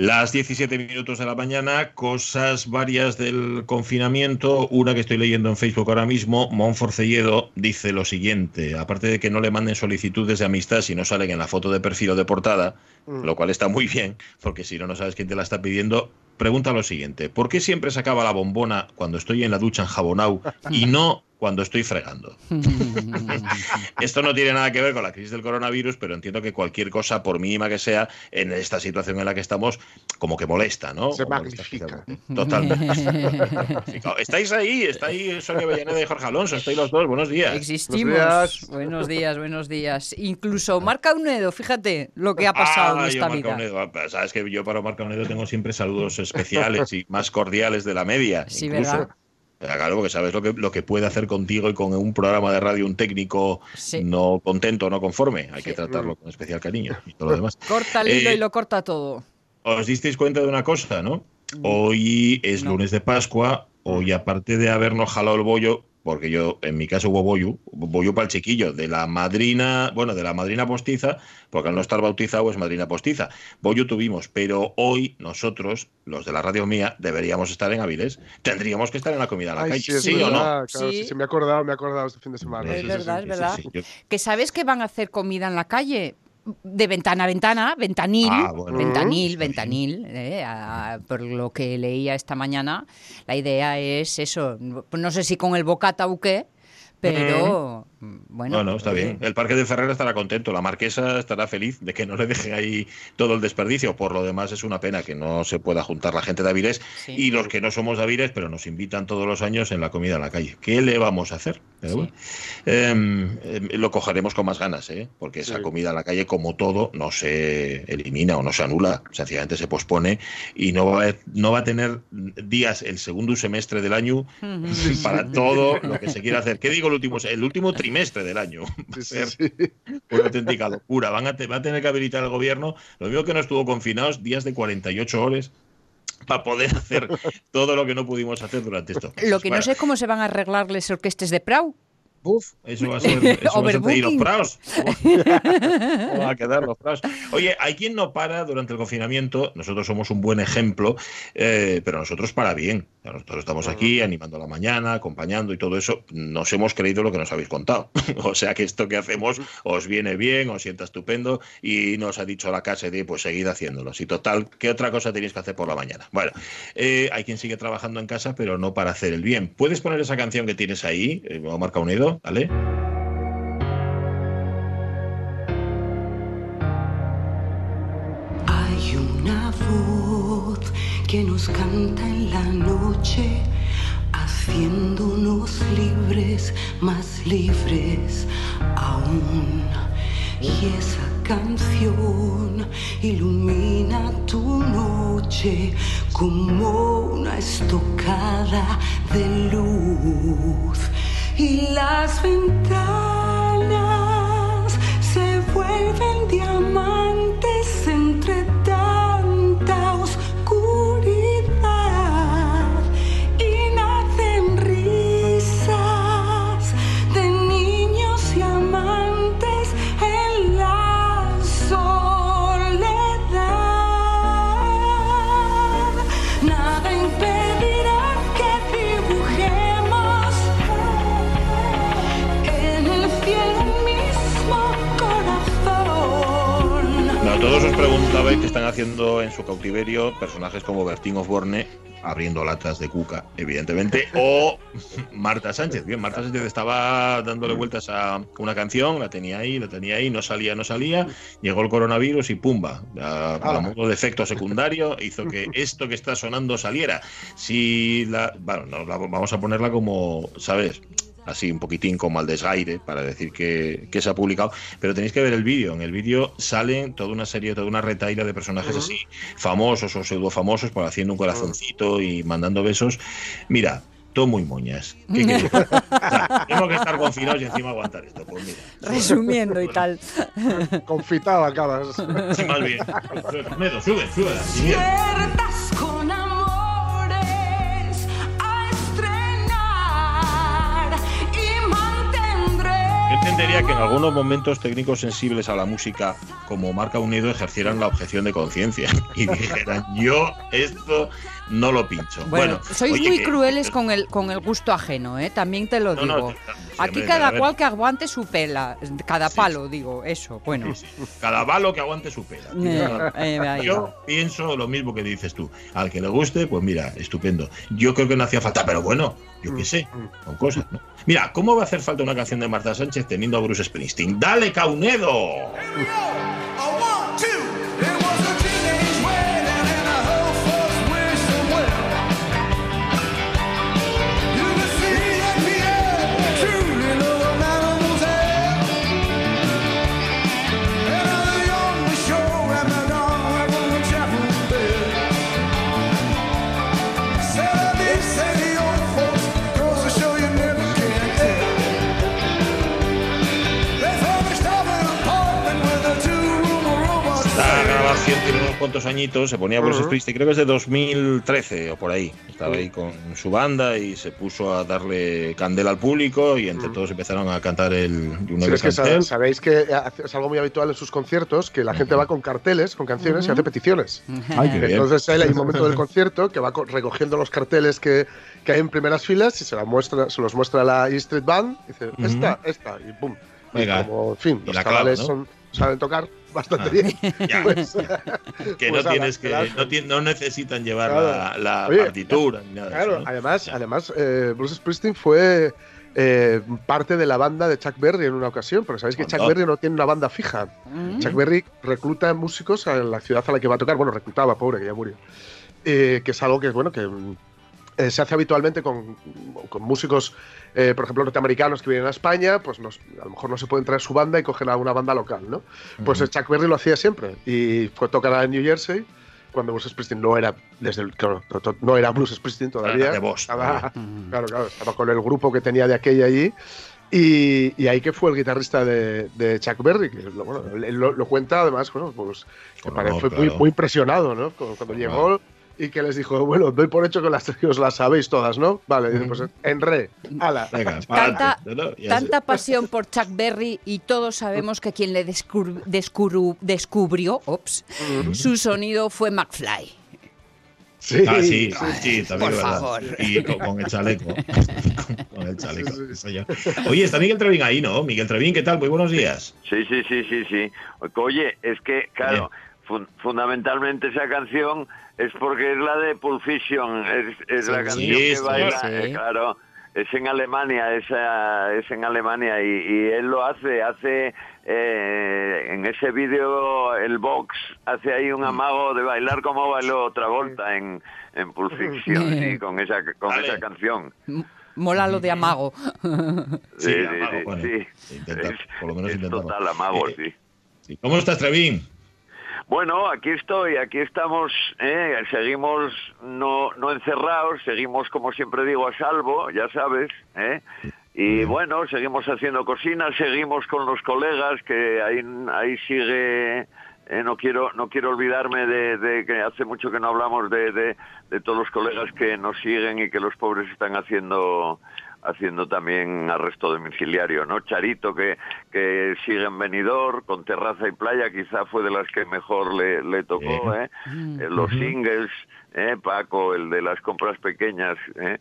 Las 17 minutos de la mañana, cosas varias del confinamiento. Una que estoy leyendo en Facebook ahora mismo, Monforcelledo dice lo siguiente: aparte de que no le manden solicitudes de amistad si no salen en la foto de perfil o de portada, mm. lo cual está muy bien, porque si no, no sabes quién te la está pidiendo. Pregunta lo siguiente: ¿por qué siempre se acaba la bombona cuando estoy en la ducha en jabonau y no cuando estoy fregando. Esto no tiene nada que ver con la crisis del coronavirus, pero entiendo que cualquier cosa, por mínima que sea, en esta situación en la que estamos, como que molesta, ¿no? Se magnifica. Totalmente. Estáis ahí, está ahí Sonia Bellaneda y Jorge Alonso, estáis los dos, buenos días. Existimos. Buenos días, buenos días. Incluso Marca Unedo, fíjate lo que ha pasado en ah, esta vida. Unedo. Sabes que yo para Marca Unedo tengo siempre saludos especiales y más cordiales de la media. Sí, ¿verdad? Claro, porque sabes lo que, lo que puede hacer contigo y con un programa de radio un técnico no contento, no conforme. Hay que tratarlo con especial cariño y todo lo demás. Corta el hilo y eh, lo corta todo. Os disteis cuenta de una cosa, ¿no? Mm. Hoy es lunes de Pascua, hoy aparte de habernos jalado el bollo, porque yo, en mi caso, hubo boyu, boyu para el chiquillo, de la madrina, bueno, de la madrina postiza, porque al no estar bautizado es madrina postiza. Boyu tuvimos, pero hoy nosotros, los de la radio mía, deberíamos estar en Avilés. Tendríamos que estar en la comida en la calle. ¿Sí, o no? sí. sí, me he acordado, me he acordado este fin de semana. Es verdad, es verdad. Que sabes que van a hacer comida en la calle de ventana a ventana, ventanil, ah, ventanil, ventanil, eh, por lo que leía esta mañana, la idea es eso, no sé si con el bocata o qué, pero bueno. No, está bien. El Parque de Ferrer estará contento, la Marquesa estará feliz de que no le dejen ahí todo el desperdicio. Por lo demás, es una pena que no se pueda juntar la gente de Avilés y los que no somos de Avilés, pero nos invitan todos los años en la comida en la calle. ¿Qué le vamos a hacer? Em, em, lo cogeremos con más ganas, ¿eh? porque esa comida en la calle, como todo, no se elimina o no se anula, sencillamente se pospone y no va a, no va a tener días el segundo semestre del año para todo lo que se quiera hacer. ¿Qué digo el último, el último trimestre del año? Una auténtica locura. Van a va a tener que habilitar el gobierno, lo mismo que no estuvo confinados, días de 48 horas para poder hacer todo lo que no pudimos hacer durante esto. Lo que no sé es cómo se van a arreglar las orquestas de Prau. Uf, eso va a ser. Eso va a ser los praos. ¿Cómo va a quedar los praos? Oye, hay quien no para durante el confinamiento. Nosotros somos un buen ejemplo, eh, pero nosotros para bien. Nosotros estamos aquí animando la mañana, acompañando y todo eso. Nos hemos creído lo que nos habéis contado. o sea que esto que hacemos os viene bien, os sienta estupendo y nos ha dicho la casa de pues seguid haciéndolo. Y total, ¿qué otra cosa tenéis que hacer por la mañana? Bueno, eh, hay quien sigue trabajando en casa, pero no para hacer el bien. ¿Puedes poner esa canción que tienes ahí, eh, Marca Hay una voz que nos canta en la noche, haciéndonos libres, más libres aún. Y esa canción ilumina tu noche como una estocada de luz y las ventanas se vuelven diamantes qué están haciendo en su cautiverio personajes como Bertín Osborne abriendo latas de cuca, evidentemente, o Marta Sánchez. Bien, Marta Sánchez estaba dándole vueltas a una canción, la tenía ahí, la tenía ahí, no salía, no salía, llegó el coronavirus y pumba, a, modo de efecto secundario, hizo que esto que está sonando saliera. Si la, bueno, vamos a ponerla como, ¿sabes? Así un poquitín como al desaire para decir que, se ha publicado, pero tenéis que ver el vídeo. En el vídeo salen toda una serie, toda una retaila de personajes así, famosos o pseudo famosos, por haciendo un corazoncito y mandando besos. Mira, todo muy moñas. ¿Qué tengo que estar confinados y encima aguantar esto. Pues mira. Resumiendo y tal. Confitado acabas. Sí, más bien. sube, sube. Sorprendería que en algunos momentos técnicos sensibles a la música, como Marca Unido, ejercieran la objeción de conciencia y dijeran, yo esto no lo pincho. Bueno, sois muy crueles con el, con el gusto ajeno, ¿eh? también te lo digo. Aquí cada cual que aguante su pela, cada palo, digo, eso, bueno. Cada palo que aguante su pela. Eh, eh, yo pienso lo mismo que dices tú. Al que le guste, pues mira, estupendo. Yo creo que no hacía falta, pero bueno, yo qué sé, con cosas, ¿no? Mira, ¿cómo va a hacer falta una canción de Marta Sánchez teniendo a Bruce Springsteen? ¡Dale, Caunedo! Cuantos añitos, se ponía Bruce Springsteen, creo que es de 2013 o por ahí. Estaba ahí con su banda y se puso a darle candela al público y entre todos empezaron a cantar el es que sabéis que es algo muy habitual en sus conciertos que la gente va con carteles, con canciones y hace peticiones. Entonces hay un momento del concierto que va recogiendo los carteles que, que hay en primeras filas y se, la muestra, se los muestra a la E Street Band y dice, esta, esta, y pum. Venga. como, en fin, los canales son, saben tocar bastante ah. bien. Pues, que no tienes que no, necesitan llevar la, partitura ni nada. Claro, además, además eh, Bruce Springsteen fue eh, parte de la banda de Chuck Berry en una ocasión, porque sabéis que Chuck Berry no tiene una banda fija. Mm. Chuck Berry recluta músicos a la ciudad a la que va a tocar. Bueno, reclutaba, pobre, que ya murió. Eh, que es algo que es bueno que eh, se hace habitualmente con, músicos, eh, por ejemplo, norteamericanos que vienen a España, pues a lo mejor no se pueden traer su banda y cogen a una banda local, ¿no? Pues Chuck Berry lo hacía siempre y fue a tocar en New Jersey cuando Bruce Springsteen no era desde el, no era Bruce Springsteen todavía. Estaba, claro, claro, estaba con el grupo que tenía de aquella allí. Y, ahí que fue el guitarrista de, Chuck Berry, que bueno, él lo, cuenta además, bueno, pues que fue muy, muy, impresionado, ¿no? Cuando, llegó y que les dijo, bueno, doy por hecho que las, os las sabéis todas, ¿no? Vale, pues en re, ala. tanta, tanta pasión por Chuck Berry y todos sabemos que quien le descubrió, ops, su sonido fue McFly. Sí, ah, sí, sí, también por favor. Y con, el chaleco. con el chaleco. Oye, está Miguel Trevín ahí, ¿no? Miguel Trevín, ¿qué tal? Muy buenos días. Sí, sí, sí, sí, sí. Oye, es que, claro, fundamentalmente esa canción es porque es la de Pulp Fiction, es, la canción que baila, eh, claro, es en Alemania, es, es en Alemania y, él lo hace, hace eh, en ese vídeo el box hace ahí un mm. amago de bailar como bailó otra vuelta en, en Pulp Fiction y con esa con esa canción. Mola lo de amago. sí, sí, sí, por lo menos es total amago, eh, sí. ¿Cómo estás, Trevín? Bueno, aquí estoy, aquí estamos, eh, seguimos no, no encerrados, seguimos, como siempre digo, a salvo, ya sabes, ¿eh? y bueno, seguimos haciendo cocinas, seguimos con los colegas, que ahí, ahí sigue, eh, no quiero no quiero olvidarme de, que hace mucho que no hablamos de, de todos los colegas que nos siguen y que los pobres están haciendo haciendo también arresto domiciliario, ¿no? Charito, que, que sigue en venidor, con terraza y playa, quizá fue de las que mejor le, le tocó, ¿eh? Mm. ¿eh? Los singles, ¿eh? Paco, el de las compras pequeñas, ¿eh?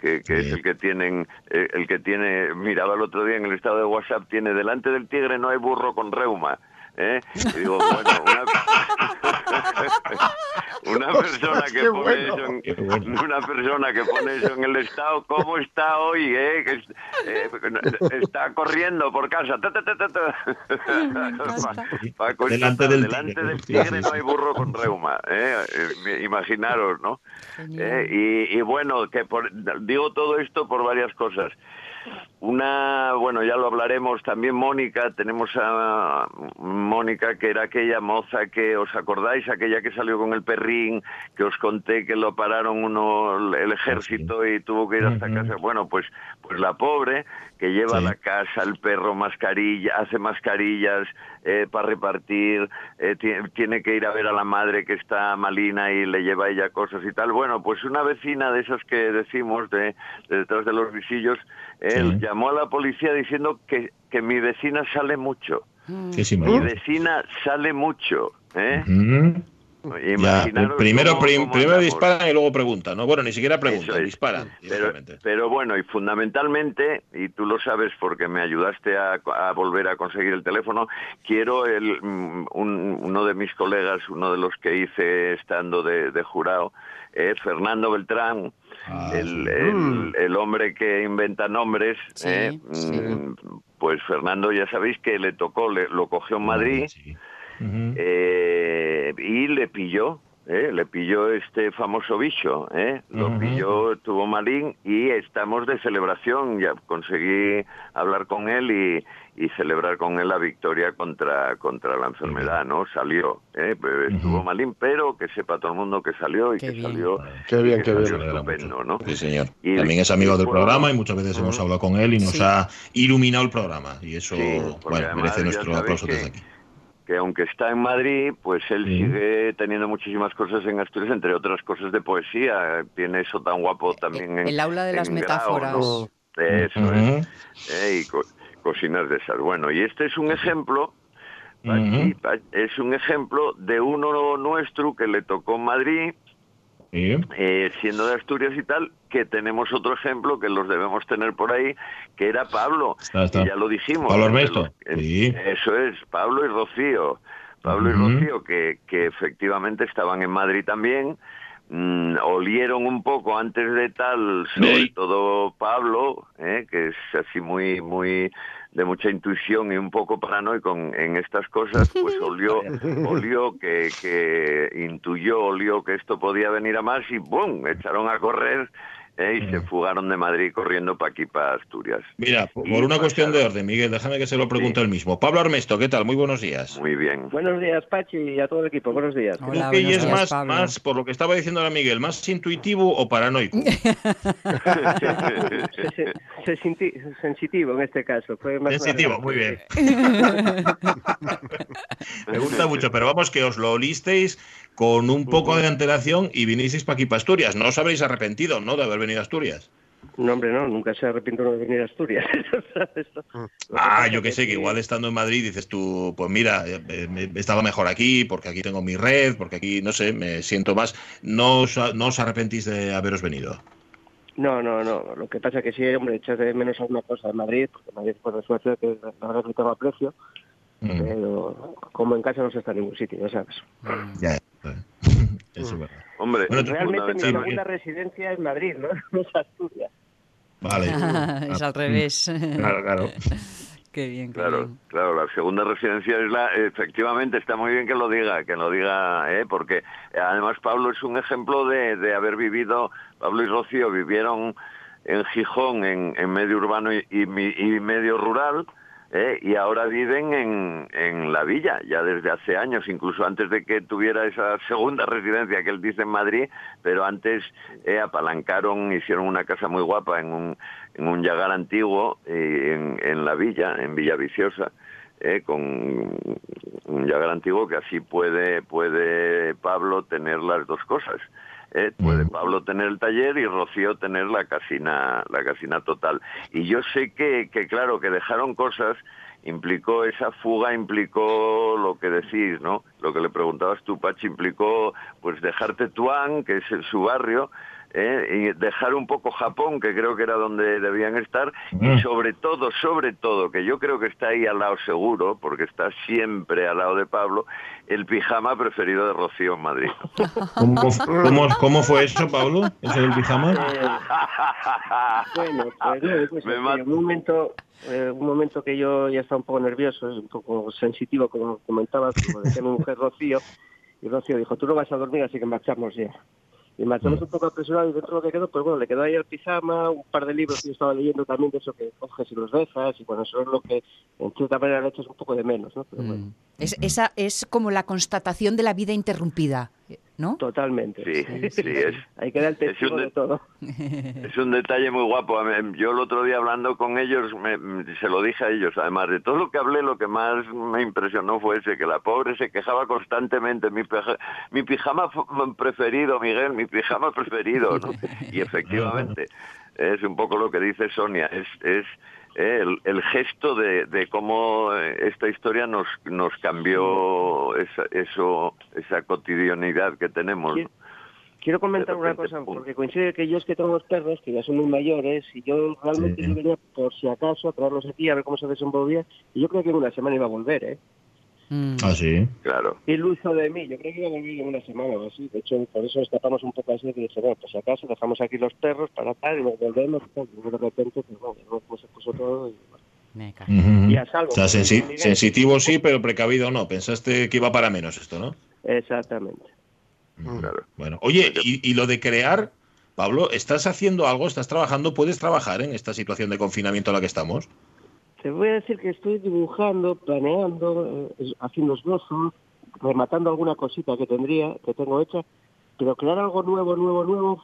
Que, que es el que tienen, eh, el que tiene, miraba el otro día en el estado de WhatsApp, tiene delante del tigre no hay burro con reuma. ¿Eh? Y digo, bueno, una, una persona que pone eso en, una persona que pone eso en el estado, ¿cómo está hoy? Eh? Que, eh, está corriendo por casa. delante del, delante del tigre no hay burro con reuma. ¿eh? eh imaginaros, ¿no? Eh, y, y, bueno, que por, digo todo esto por varias cosas. Una, bueno, ya lo hablaremos también Mónica, tenemos a Mónica que era aquella moza que os acordáis, aquella que salió con el perrín, que os conté que lo pararon uno el ejército y tuvo que ir hasta casa. Bueno, pues pues la pobre que lleva a la casa el perro mascarilla, hace mascarillas, eh, para repartir, eh, tiene que ir a ver a la madre que está malina y le lleva a ella cosas y tal. Bueno, pues una vecina de esas que decimos de, detrás de los visillos, él llamó a la policía diciendo que, que mi vecina sale mucho. mi vecina sale mucho. ¿eh? Primero, primero disparan y luego preguntan, ¿no? Bueno, ni siquiera preguntan, disparan. Pero, bueno, y fundamentalmente, y tú lo sabes porque me ayudaste a, volver a conseguir el teléfono, quiero el, mm, uno de mis colegas, uno de los que hice estando de, jurado, es Fernando Beltrán, ah, mm. el, hombre que inventa nombres. ¿eh? Mm, pues Fernando, ya sabéis que le tocó, le, lo cogió en Madrid. Eh, y le pilló, ¿eh? le pilló este famoso bicho, ¿eh? lo pilló, tuvo malín y estamos de celebración, ya conseguí hablar con él y, celebrar con él la victoria contra, contra la enfermedad, ¿no? Salió, ¿eh? estuvo malín, pero que sepa todo el mundo que salió y que salió. Qué bien, qué bien. Estupendo, ¿no? Sí, señor. Y, También es amigo del programa y muchas veces hemos hablado con él y nos ha iluminado el programa y eso bueno, merece nuestro aplauso desde aquí que aunque está en Madrid, pues él sigue teniendo muchísimas cosas en Asturias, entre otras cosas de poesía. Tiene eso tan guapo también en... El aula de las metáforas. Eso es. Eh, y cocinas de esas. Bueno, y este es un ejemplo... Es un ejemplo de uno nuestro que le tocó en Eh, siendo de Asturias y tal, que tenemos otro ejemplo que los debemos tener por ahí, que era Pablo. ya lo dijimos. Pablo Ernesto. Eso es, Pablo y Rocío. Pablo y Rocío, que, que efectivamente estaban en Madrid también, mm, olieron un poco antes de tal, sobre todo Pablo, eh, que es así muy, muy de mucha intuición y un poco paranoico en, estas cosas, pues olió, olió que, que intuyó, olió que esto podía venir a más y ¡bum! echaron a correr ¿eh? y se mm. fugaron de Madrid corriendo para aquí, para Asturias. Mira, por, una cuestión de orden, Miguel, déjame que se lo pregunte el mismo. Pablo Armesto, ¿qué tal? Muy buenos días. Muy bien. Buenos días, Pachi, y a todo el equipo. Buenos días. Hola, que es más, más, por lo que estaba diciendo ahora Miguel, más intuitivo o paranoico? Sensitivo en este caso. Sensitivo, muy bien. Me gusta mucho, pero vamos que os lo olisteis con un poco de antelación y vinisteis para aquí, para Asturias. No os habréis arrepentido, ¿no?, de haber venido a Asturias. No, hombre, no, nunca se arrepiento de venir a Asturias. ah, yo que sé, que igual estando en Madrid dices tú, pues mira, eh, estaba mejor aquí, porque aquí tengo mi red, porque aquí, no sé, me siento más. ¿No os, no os arrepentís de haberos venido? No, no, no. Lo que pasa es que sí, hombre, echas de menos alguna cosa de Madrid, porque Madrid por suerte que la verdad que tengo aprecio, mm. pero como en casa no se está en ningún sitio, ya sabes. Ya, eso es verdad. Hombre, realmente mi segunda residencia es Madrid, ¿no? No es Asturias. Vale. es al revés. Claro, claro. Qué bien, claro, claro. La segunda residencia es la, efectivamente, está muy bien que lo diga, que lo diga, ¿eh? porque además Pablo es un ejemplo de, de haber vivido, Pablo y Rocío vivieron en Gijón, en, en medio urbano y, y, y medio rural, ¿eh? y ahora viven en, en la villa, ya desde hace años, incluso antes de que tuviera esa segunda residencia que él dice en Madrid, pero antes eh, apalancaron, hicieron una casa muy guapa en un, en un yagar antiguo en, en la villa, en Villa Viciosa. Eh, con un yagar antiguo que así puede puede Pablo tener las dos cosas eh, puede Pablo tener el taller y Rocío tener la casina, la casina total. Y yo sé que, que claro, que dejaron cosas, implicó esa fuga, implicó lo que decís, ¿no? Lo que le preguntabas tú, Pachi, implicó pues dejarte Tuán, que es su barrio, ¿eh? y dejar un poco Japón, que creo que era donde debían estar, y mm. sobre todo, sobre todo, que yo creo que está ahí al lado seguro, porque está siempre al lado de Pablo, el pijama preferido de Rocío en Madrid. ¿Cómo, fue eso, Pablo? ¿Eso del pijama? bueno, pues, pues un momento... Eh, un momento que yo ya estaba un poco nervioso un poco sensitivo, como comentabas, como decía mi mujer Rocío, y Rocío dijo, tú no vas a dormir, así que marchamos ya. Y marchamos mm. un poco apresurado y dentro de lo que quedó, pues bueno, le quedó ahí el pijama, un par de libros que yo estaba leyendo también de eso que coges y los dejas, y bueno, eso es lo que en cierta manera le echas un poco de menos, ¿no? Pero mm. es, esa es como la constatación de la vida interrumpida, ¿no? Totalmente. Sí, sí, es. Hay que dar testigo de, todo. Es un detalle muy guapo. Yo el otro día hablando con ellos, se lo dije a ellos, además de todo lo que hablé, lo que más me impresionó fue ese, que la pobre se quejaba constantemente, mi, mi pijama preferido, Miguel, mi pijama preferido, ¿no? Y efectivamente, es un poco lo que dice Sonia, es... es eh, el, gesto de, cómo eh, esta historia nos, nos cambió esa, eso, esa cotidianidad que tenemos. Quiero, comentar una cosa, porque coincide que yo es que tengo los perros, que ya son muy mayores, y yo realmente venía por si acaso a traerlos aquí a ver cómo se desenvolvía, y yo creo que en una semana iba a volver, ¿eh? Mm. Ah, sí. Claro. Iluso de mí. Yo creo que iba a volver en una semana o así. De hecho, por eso escapamos un poco así. Y dije, bueno, pues si acaso dejamos aquí los perros para tal y nos volvemos. Y de repente, pues bueno, pues se puso todo y bueno. Y a salvo. O sea, sensitivo sí, pero precavido no. Pensaste que iba para menos esto, ¿no? Exactamente. Claro. Bueno, oye, ¿y, ¿y, lo de crear, Pablo, ¿estás haciendo algo? ¿Estás trabajando? ¿Puedes trabajar en esta situación de confinamiento en la que estamos? Te voy a decir que estoy dibujando, planeando, eh, haciendo esbozos, rematando alguna cosita que tendría, que tengo hecha, pero crear algo nuevo, nuevo, nuevo,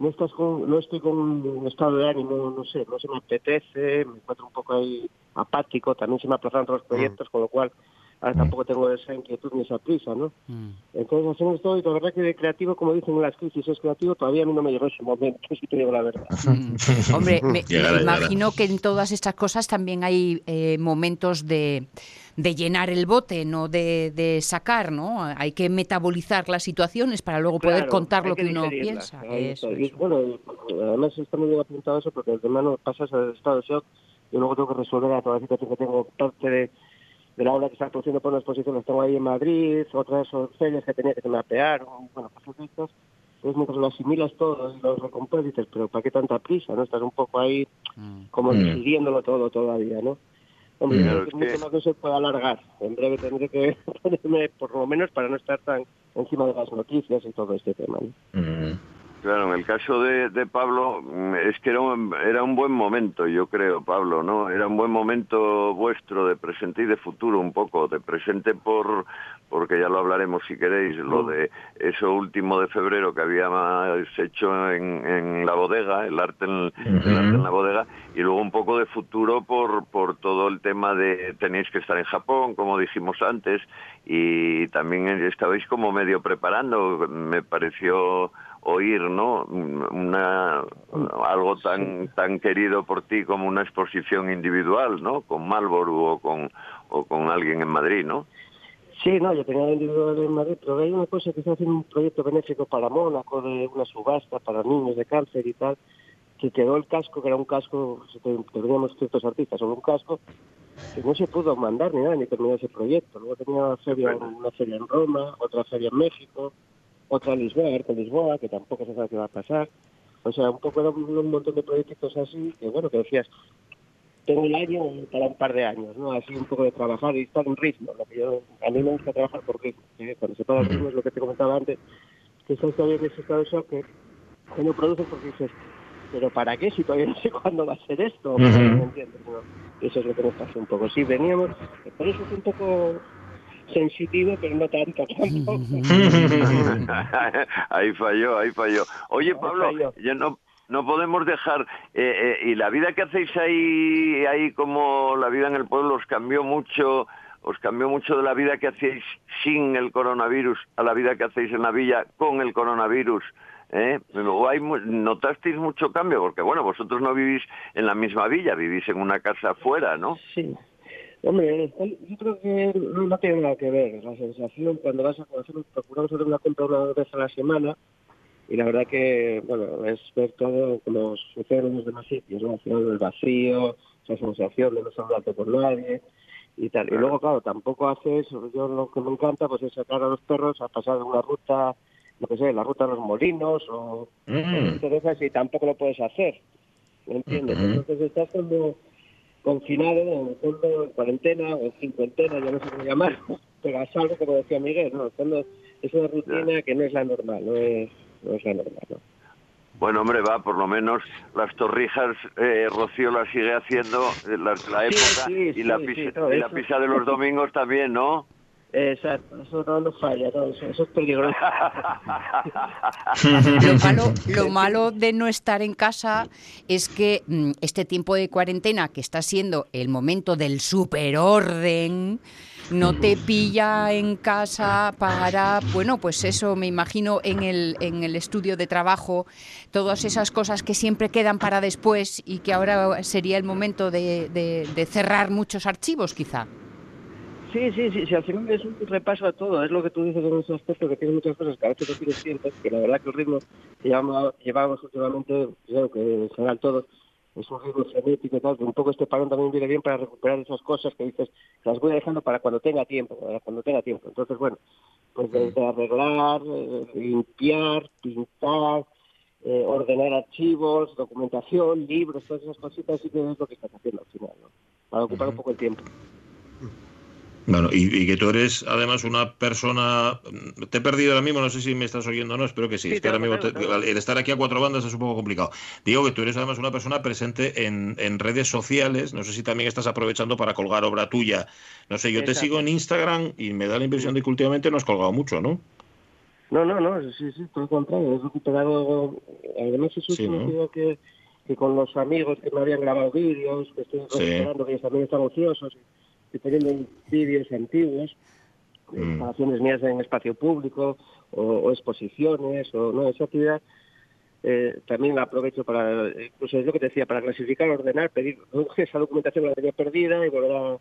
no estás con, no estoy con un estado de ánimo, no sé, no se me apetece, me encuentro un poco ahí apático, también se me aplazan otros mm. proyectos, con lo cual ahora mm. tampoco tengo esa inquietud ni esa prisa, ¿no? Mm. Entonces hacemos todo y la verdad que de creativo, como dicen en las crisis, es creativo, todavía a mí no me llegó ese momento, si te digo la verdad. Hombre, me, imagino que en todas estas cosas también hay eh, momentos de, de, llenar el bote, no de, de, sacar, ¿no? Hay que metabolizar las situaciones para luego poder contar lo que, uno piensa. y, bueno, además está muy bien apuntado eso porque el tema no pasas al estado de shock y luego tengo que resolver a toda la situación que tengo parte de de la obra que está produciendo por una exposición tengo ahí en Madrid, otras ferias que tenía que mapear, bueno, cosas estas. Entonces, mientras lo asimilas todo y lo recompras, dices, pero ¿para qué tanta prisa? no Estás un poco ahí mm. como mm. decidiéndolo todo todavía, ¿no? Hombre, mm. es mucho más que se puede alargar. En breve tendré que ponerme, por lo menos, para no estar tan encima de las noticias y todo este tema. ¿no? Mm. Claro, en el caso de, de Pablo, mm, es que era un, era un buen momento, yo creo, Pablo, ¿no? Era un buen momento vuestro de presente y de futuro, un poco, de presente por, porque ya lo hablaremos si queréis, lo mm. de eso último de febrero que habíamos hecho en, en la bodega, el arte en, el arte en la bodega, y luego un poco de futuro por, por todo el tema de tenéis que estar en Japón, como dijimos antes, y también estabais como medio preparando, me pareció oír, ¿no? Una, algo tan tan querido por ti como una exposición individual, ¿no? Con Marlboro o con o con alguien en Madrid, ¿no? Sí, no, yo tenía individual en Madrid, pero hay una cosa que se hace un proyecto benéfico para Mónaco de una subasta para niños de cáncer y tal, que quedó el casco, que era un casco, teníamos ciertos artistas sobre un casco, que no se pudo mandar ni nada, ni terminar ese proyecto. Luego tenía una feria, una feria en Roma, otra feria en México, otra en Lisboa, Arte Lisboa, que tampoco se sabe qué va a pasar. O sea, un poco era un, montón de proyectos así, que bueno, que decías, tengo el año para un par de años, ¿no? Así un poco de trabajar y estar en ritmo. Lo que yo, a mí me gusta trabajar por ritmo. Cuando se para el ritmo es lo que te comentaba antes, que estás todavía en ese estado de shock que, no produces porque dices, ¿pero para qué si todavía no sé cuándo va a ser esto? ¿Me entiendes? Eso es lo que nos pasa un poco. Sí, veníamos, por eso es un poco sensitivo, pero no tanto ahí falló, ahí falló. Oye, Pablo, ya no no podemos dejar eh, eh, y la vida que hacéis ahí ahí como la vida en el pueblo os cambió mucho os cambió mucho de la vida que hacéis sin el coronavirus a la vida que hacéis en la villa con el coronavirus ¿Eh? Hay, ¿Notasteis mucho cambio? Porque, bueno, vosotros no vivís en la misma villa, vivís en una casa afuera, ¿no? Sí, Hombre, yo creo que no, tiene nada que ver. La sensación cuando vas a conocer, procuramos hacer una compra una vez a la semana y la verdad que, bueno, es ver todo como sucede en los demás sitios, ¿no? el vacío, esa sensación de no saludarte por nadie y tal. Y luego, claro, tampoco haces, yo lo que me encanta pues es sacar a los perros a pasar una ruta, no sé, la ruta de los molinos o mm. y tampoco lo puedes hacer, ¿me entiendes? Entonces estás como confinado, en el fondo en cuarentena o en cincuentena, ya no sé cómo llamar, pero a salvo, como decía Miguel, ¿no? En el fondo es una rutina que no es la normal, no es, no es la normal, ¿no? Bueno, hombre, va, por lo menos las torrijas eh, Rocío las sigue haciendo, eh, la, la época y, la pisa, y la pisa de los domingos también, ¿no? Exacto, eso no nos falla, eso, es peligroso. lo, malo, lo malo de no estar en casa es que mm, este tiempo de cuarentena, que está siendo el momento del superorden, no te pilla en casa para, bueno, pues eso, me imagino en el, en el estudio de trabajo, todas esas cosas que siempre quedan para después y que ahora sería el momento de, de cerrar muchos archivos, quizá. Sí, sí, sí, sí, al final es un repaso a todo, es lo que tú dices en ese aspecto, que tiene muchas cosas que a veces no tienes tiempo, que la verdad que el ritmo que llevamos, últimamente, creo que en general todos, es un ritmo frenético y tal, que un poco este parón también viene bien para recuperar esas cosas que dices, las voy dejando para cuando tenga tiempo, para cuando tenga tiempo. Entonces, bueno, pues desde arreglar, eh, limpiar, pintar, eh, ordenar archivos, documentación, libros, todas esas cositas, sí que es lo que estás haciendo al final, ¿no? Para ocupar un poco el tiempo. Bueno, y, que tú eres además una persona. Te he perdido ahora mismo, no sé si me estás oyendo o no, espero que sí. es que ahora mismo el estar aquí a cuatro bandas es un poco complicado. Digo que tú eres además una persona presente en, en redes sociales. No sé si también estás aprovechando para colgar obra tuya. No sé, yo te sigo en Instagram y me da la impresión de que últimamente no has colgado mucho, ¿no? No, no, no, sí, sí, todo lo contrario. He recuperado. Además, es un que, que con los amigos que me habían grabado vídeos, que estoy recuperando, que ellos también están ociosos estoy teniendo vídeos antiguos, mm. instalaciones mías en espacio público o, exposiciones o no esa actividad eh, también la aprovecho para incluso es lo que te decía para clasificar ordenar pedir esa documentación la tenía perdida y volver a,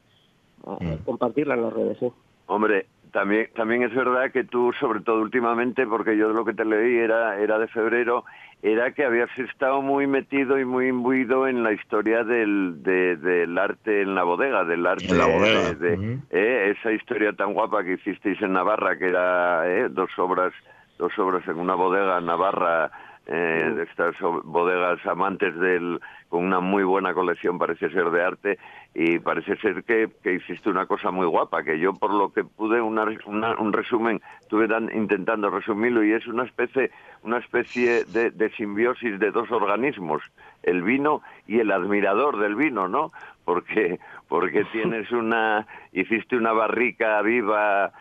mm. compartirla en las redes hombre también también es verdad que tú sobre todo últimamente porque yo lo que te leí era era de febrero era que habías estado muy metido y muy imbuido en la historia del, del arte en la bodega, del arte en la bodega. De, eh, esa historia tan guapa que hicisteis en Navarra, que era eh, dos obras, dos obras en una bodega en Navarra eh, de estas bodegas amantes del con una muy buena colección parece ser de arte y parece ser que, que hiciste una cosa muy guapa que yo por lo que pude una, un resumen estuve intentando resumirlo y es una especie una especie de, de simbiosis de dos organismos el vino y el admirador del vino no porque porque tienes una hiciste una barrica viva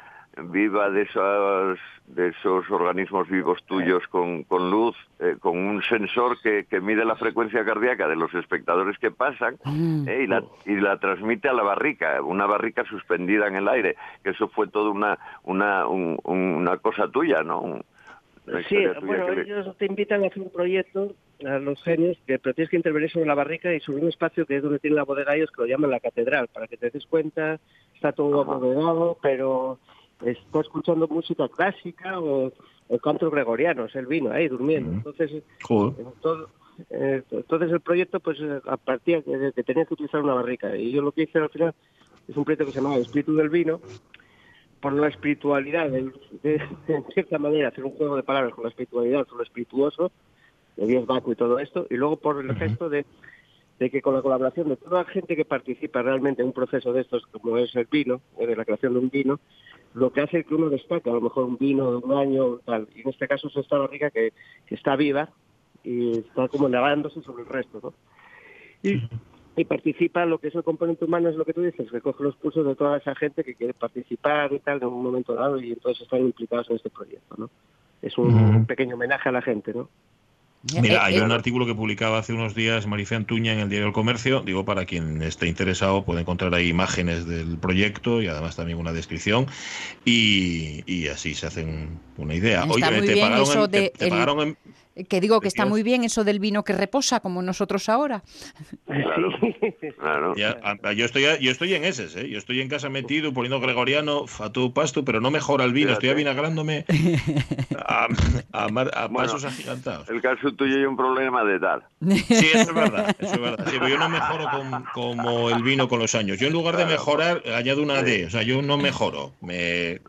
viva de esos, de esos organismos vivos tuyos con, con luz, eh, con un sensor que, que, mide la frecuencia cardíaca de los espectadores que pasan mm. eh, y, la, y la transmite a la barrica, una barrica suspendida en el aire, que eso fue todo una, una, una cosa tuya, ¿no? Sí, bueno, ellos te invitan a hacer un proyecto a los genios, que, pero tienes que intervenir sobre la barrica y sobre un espacio que es donde tiene la bodega ellos, que lo llaman la catedral, para que te des cuenta, está todo abovedado, pero está escuchando música clásica o, o cantos gregorianos, él vino ahí durmiendo. Entonces, eh, entonces el proyecto pues eh, a partir de que tenía que utilizar una barrica. Y yo lo que hice al final es un proyecto que se llama Espíritu del Vino por la espiritualidad, de, en cierta manera hacer un juego de palabras con la espiritualidad, con lo espirituoso, de Dios Baco y todo esto, y luego por el gesto de, de que con la colaboración de toda la gente que participa realmente en un proceso de estos, como es el vino, de la creación de un vino, lo que hace que uno destaque, a lo mejor un vino de un año, tal. Y en este caso es esta barrica que, que está viva y está como navándose sobre el resto, ¿no? Y, y, participa lo que es el componente humano, es lo que tú dices, que coge los pulsos de toda esa gente que quiere participar y tal en un momento dado y entonces están implicados en este proyecto, ¿no? Es un pequeño homenaje a la gente, ¿no? Mira, eh, hay un eh, artículo que publicaba hace unos días Marifé Antuña en el Diario del Comercio. Digo, para quien esté interesado, puede encontrar ahí imágenes del proyecto y además también una descripción. Y, así se hacen una idea. Oye, te pagaron, en, que digo que está muy bien eso del vino que reposa, como nosotros ahora. Claro, yo, estoy, yo estoy en ese, ¿eh? yo estoy en casa metido poniendo gregoriano a tu pasto, pero no mejora el vino, estoy avinagrándome a, a, pasos agigantados. El caso tuyo hay un problema de tal. Sí, eso es verdad, eso es verdad. yo no mejoro como el vino con los años. Yo en lugar de mejorar, añado una D, o sea, yo no mejoro. Me...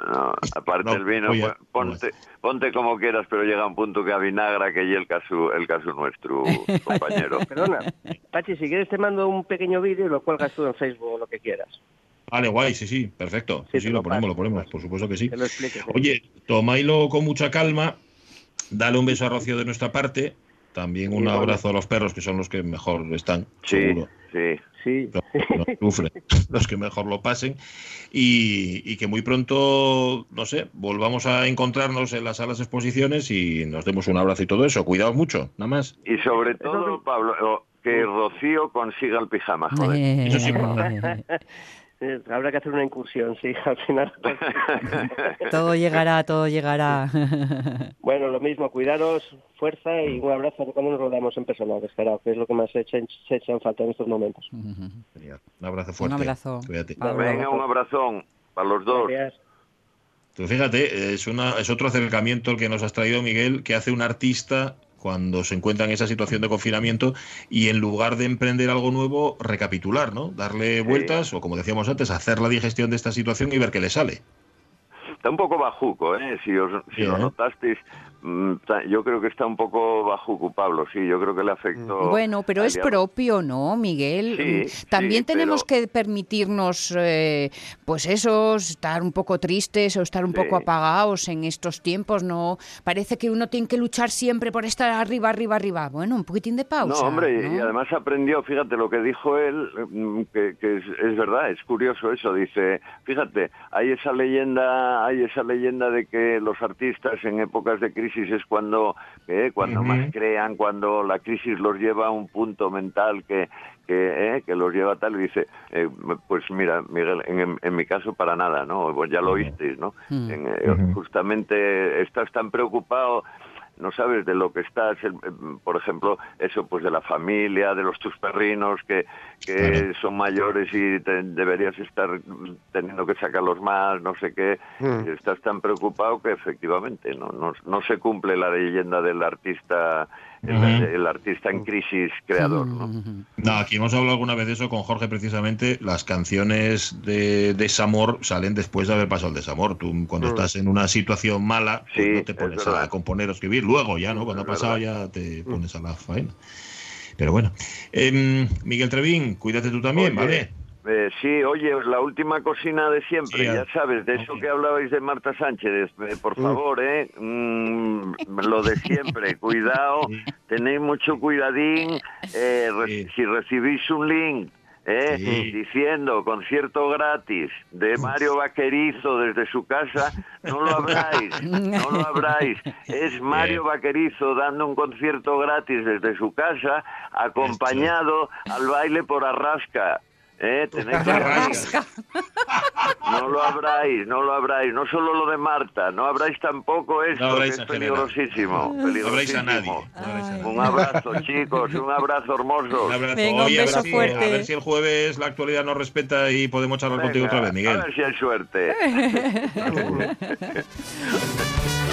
aparte del vino, pues, ponte, ponte como quieras, pero llega un punto que avinagra que y el caso, el caso nuestro, compañero. Perdona, Pachi, si quieres te mando un pequeño vídeo y lo cuelgas tú en Facebook o lo que quieras. Vale, guay, sí, sí, perfecto. Sí, sí, lo, ponemos, lo ponemos, por supuesto que sí. Oye, tomáislo con mucha calma, dale un beso a Rocío de nuestra parte También un abrazo a los perros, que son los que mejor están. Sí, seguro. sí. Sí. Los, sufren, los que mejor lo pasen. Y, y, que muy pronto, no sé, volvamos a encontrarnos en las salas de exposiciones y nos demos un abrazo y todo eso. Cuidaos mucho, nada más. Y sobre todo, Pablo, que Rocío consiga el pijama, joder. Eso es importante. Habrá que hacer una incursión, sí, al final. todo llegará, todo llegará. bueno, lo mismo, cuidaros, fuerza y un abrazo cuando nos rodamos en persona, que es lo que más se echa, se echa en falta en estos momentos. Un abrazo fuerte. Un abrazo. Venga, un abrazón para los dos. Gracias. Tú fíjate, es, una, es otro acercamiento el que nos has traído, Miguel, que hace un artista cuando se encuentra en esa situación de confinamiento y en lugar de emprender algo nuevo, recapitular, ¿no? Darle vueltas o, como decíamos antes, hacer la digestión de esta situación y ver qué le sale. Está un poco bajuco, ¿eh? Si, os, si lo notasteis, mm, yo creo que está un poco bajo Pablo, sí, yo creo que le afectó. Bueno, pero es propio, ¿no, Miguel? Sí, También sí, tenemos pero- que permitirnos, eh, pues eso, estar un poco tristes o estar un Sí. poco apagados en estos tiempos, ¿no? Parece que uno tiene que luchar siempre por estar arriba, arriba, arriba. Bueno, un poquitín de pausa. No, hombre, y además aprendió, fíjate lo que dijo él, mm, que, que es, es verdad, es curioso eso, dice, fíjate, hay esa leyenda, hay esa leyenda de que los artistas en épocas de crisis es cuando, eh, cuando más crean, cuando la crisis los lleva a un punto mental que, que, eh, que los lleva a tal, y dice, eh, pues mira, Miguel, en, en mi caso para nada, ¿no? Pues ya lo oísteis, ¿no? En, eh, Justamente estás tan preocupado no sabes de lo que estás, el- eh, por ejemplo, eso pues de la familia, de los tus perrinos que, que son mayores y te- deberías estar teniendo que sacarlos más, no sé qué, Mm. y estás tan preocupado que efectivamente no, no, no se cumple la leyenda del artista, el, artista en crisis creador, ¿no? No, aquí hemos hablado alguna vez de eso con Jorge precisamente. Las canciones de desamor salen después de haber pasado el desamor. Tú cuando Mm. estás en una situación mala, pues Sí, no te es pones a componer o escribir. Luego ya, ¿no? Cuando Es ha pasado verdad. ya te pones a la faena. Pero bueno. Em, Miguel Trevín, cuídate tú también, Oye, ¿vale? Eh, sí, oye, la última cocina de siempre, Sí, ya sabes, de eso que hablabais de Marta Sánchez, eh, por favor, eh, mm, lo de siempre, cuidado, tenéis mucho cuidadín, eh, re- si recibís un link eh, Sí. diciendo concierto gratis de Mario Vaquerizo desde su casa, no lo abráis, no lo abráis. Es Mario Vaquerizo dando un concierto gratis desde su casa, acompañado al baile por Arrasca. ¿Eh? Tenéis que- Arrasca. no lo abráis, no lo abráis, no solo lo de Marta, no abráis tampoco esto, No que es peligrosísimo, No habréis a nadie. no. Un abrazo, chicos, un abrazo hermoso. Un abrazo. Venga, un Oye, a ver beso si- fuerte. A ver si el jueves la actualidad nos respeta y podemos charlar contigo otra vez, Miguel. A ver si hay suerte.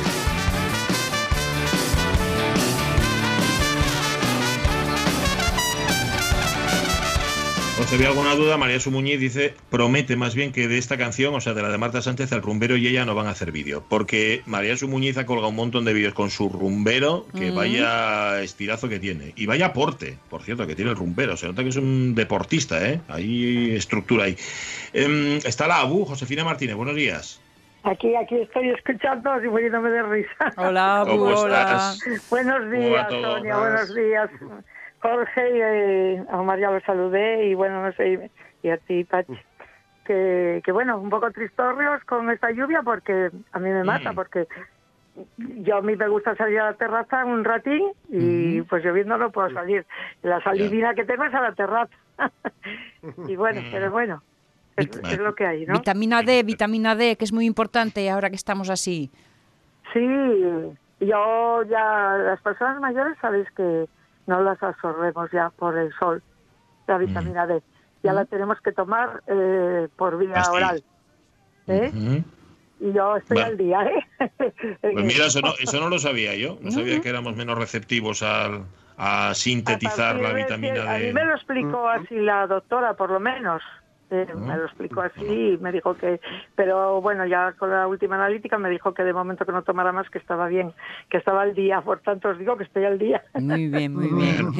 O si había alguna duda, María Sumuñiz dice, promete más bien que de esta canción, o sea, de la de Marta Sánchez, el rumbero y ella no van a hacer vídeo. Porque María Sumuñiz ha colgado un montón de vídeos con su rumbero, que Mm. vaya estirazo que tiene. Y vaya aporte, por cierto, que tiene el rumbero. Se nota que es un deportista, ¿eh? Hay estructura ahí. Em, está la ABU, Josefina Martínez, buenos días. Aquí, aquí estoy escuchando y muriéndome de risa. Hola, ¿Cómo hola. estás? Buenos ¿Cómo va días? Sonia, buenos días. Jorge, y, eh, a María lo saludé y bueno, no sé, y a ti, Pachi. Que, que bueno, un poco tristorrios con esta lluvia porque a mí me mata, Mm. porque yo a mí me gusta salir a la terraza un ratín y pues lloviendo no puedo salir. La salidina que tengo es a la terraza. y bueno, pero bueno, es, es lo que hay, ¿no? Vitamina D, vitamina D, que es muy importante ahora que estamos así. Sí, yo ya, las personas mayores sabéis que no las absorbemos ya por el sol, la vitamina D. Ya la tenemos que tomar eh, por vía oral. ¿eh? Y yo estoy Va. al día, ¿eh? Pues mira, eso no, eso no lo sabía yo. No sabía que éramos menos receptivos al, a sintetizar A la partir de vitamina que- A mí D. me lo explicó así la doctora, por lo menos. Eh, Me lo explicó así y me dijo que... Pero bueno, ya con la última analítica me dijo que de momento que no tomara más, que estaba bien, que estaba al día. Por tanto, os digo que estoy al día. Muy bien, muy bien.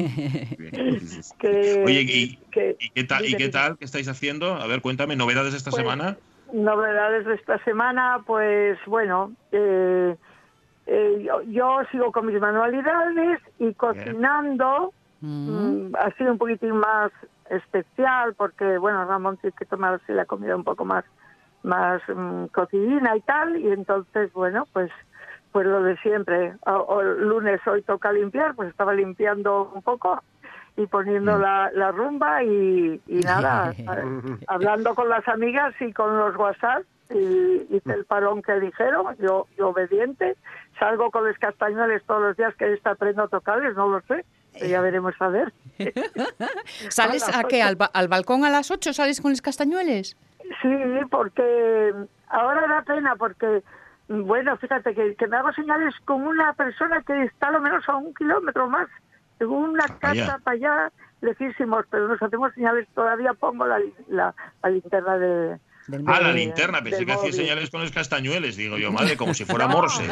Bien, sí. que, Oye, ¿y, que- y qué tal, ¿y qué tal? ¿Qué estáis haciendo? A ver, cuéntame, novedades esta Pues, semana. Novedades de esta semana, pues bueno, eh, eh, yo, sigo con mis manualidades y cocinando, mm, así un poquitín más especial, porque, bueno, Ramón tiene que tomarse la comida un poco más, más mm, y tal, y entonces, bueno, pues pues lo de siempre. O, el lunes hoy toca limpiar, pues estaba limpiando un poco y poniendo mm. la, la, rumba y, y nada, hablando con las amigas y con los WhatsApp y hice el parón que dijeron, yo, yo obediente, salgo con los castañueles todos los días que está aprendo a tocarles, no lo sé, ya veremos a ver. ¿Sales a, qué? ¿Al, ¿Al, balcón a las 8 sales con los castañueles? Sí, porque ahora da pena, porque, bueno, fíjate que, que me hago señales con una persona que está a lo menos a un kilómetro más una casa para allá, lejísimos, pero nos hacemos señales, todavía pongo la, la, linterna de, ah, la linterna, pensé que hacía señales con los castañueles, digo yo, madre, como si fuera Morse,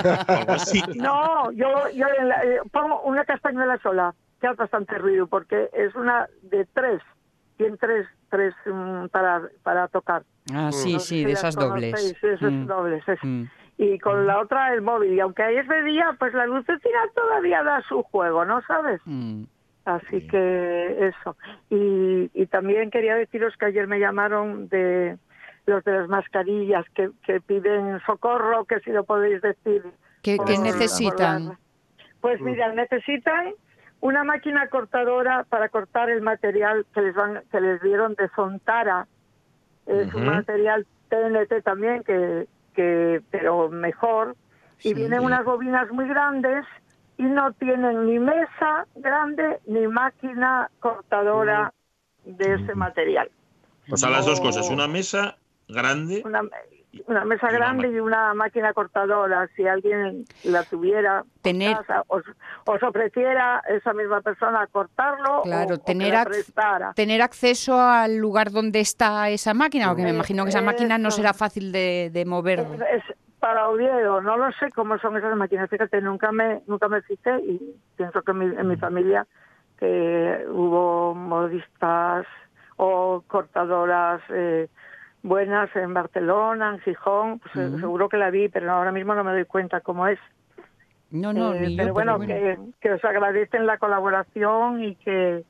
No, yo, yo eh, pongo una castañuela sola, que hace bastante ruido, porque es una de tres, tiene tres, tres mm, para, para tocar. Ah, sí, sí, de esas dobles. Sí, esas mm. dobles, mm y con la otra el móvil. Y aunque ahí es de día, pues la lucecina todavía da su juego, ¿no sabes? Mm. Así que eso. Y, y también quería deciros que ayer me llamaron de los de las mascarillas que, que piden socorro, que si lo podéis decir. ¿Qué, necesitan? pues mm. mira, necesitan una máquina cortadora para cortar el material que les van que les dieron de Sontara. Es un material TNT también que, que pero mejor y vienen unas bobinas muy grandes y no tienen ni mesa grande ni máquina cortadora de ese material. O sea, las dos cosas, una mesa grande. Una, mesa grande y una máquina cortadora. Si alguien la tuviera, tener, os, ofreciera esa misma persona cortarlo claro, o, tener, tener acceso al lugar donde está esa máquina, porque me imagino que esa máquina no será fácil de, mover. Es, para Oviedo, no lo sé cómo son esas máquinas. Fíjate, nunca me nunca me fijé y pienso que en mi, familia que hubo modistas o cortadoras eh, buenas en Barcelona, en Gijón, pues eh, seguro que la vi, pero ahora mismo no me doy cuenta cómo es. No, no, eh, pero, bueno, Que, que, os agradecen la colaboración y que,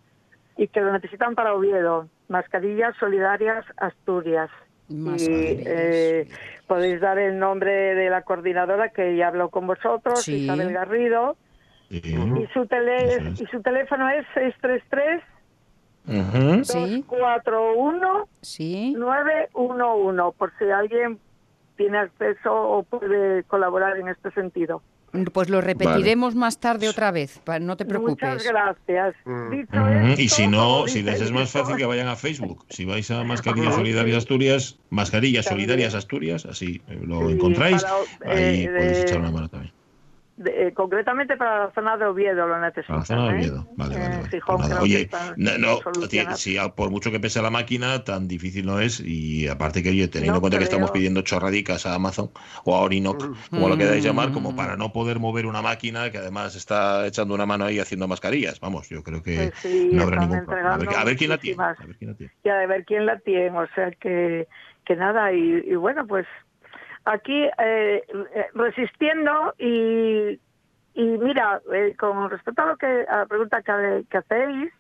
y que lo necesitan para Oviedo. Mascarillas Solidarias Asturias. Y eh, podéis dar el nombre de la coordinadora que ya habló con vosotros, Isabel Garrido. Y, su tele, y su teléfono es 633 241 sí. 911, por si alguien tiene acceso o puede colaborar en este sentido. Pues lo repetiremos más tarde otra vez, no te preocupes. Muchas gracias. Mm. y si no, si les es más fácil que vayan a Facebook. Si vais a Mascarillas Solidarias Asturias, Mascarillas Solidarias Asturias, así lo encontráis, ahí eh, podéis echar una mano también. Eh, concretamente para la zona de Oviedo lo necesito. la zona de Oviedo, ¿eh? vale, vale. Pues oye, no, si por mucho que pese la máquina, tan difícil no es. Y aparte que, oye, teniendo en cuenta que estamos pidiendo chorradicas a Amazon o a Orinoc, como lo queráis llamar, como para no poder mover una máquina que además está echando una mano ahí haciendo mascarillas. Vamos, yo creo que pues no habrá ningún problema. A ver, quién la tiene. A ver quién la tiene. Y a ver quién la tiene. O sea que, que nada, y bueno, pues aquí eh, resistiendo y, y mira, eh, con respecto a lo que a la pregunta que, que hacéis,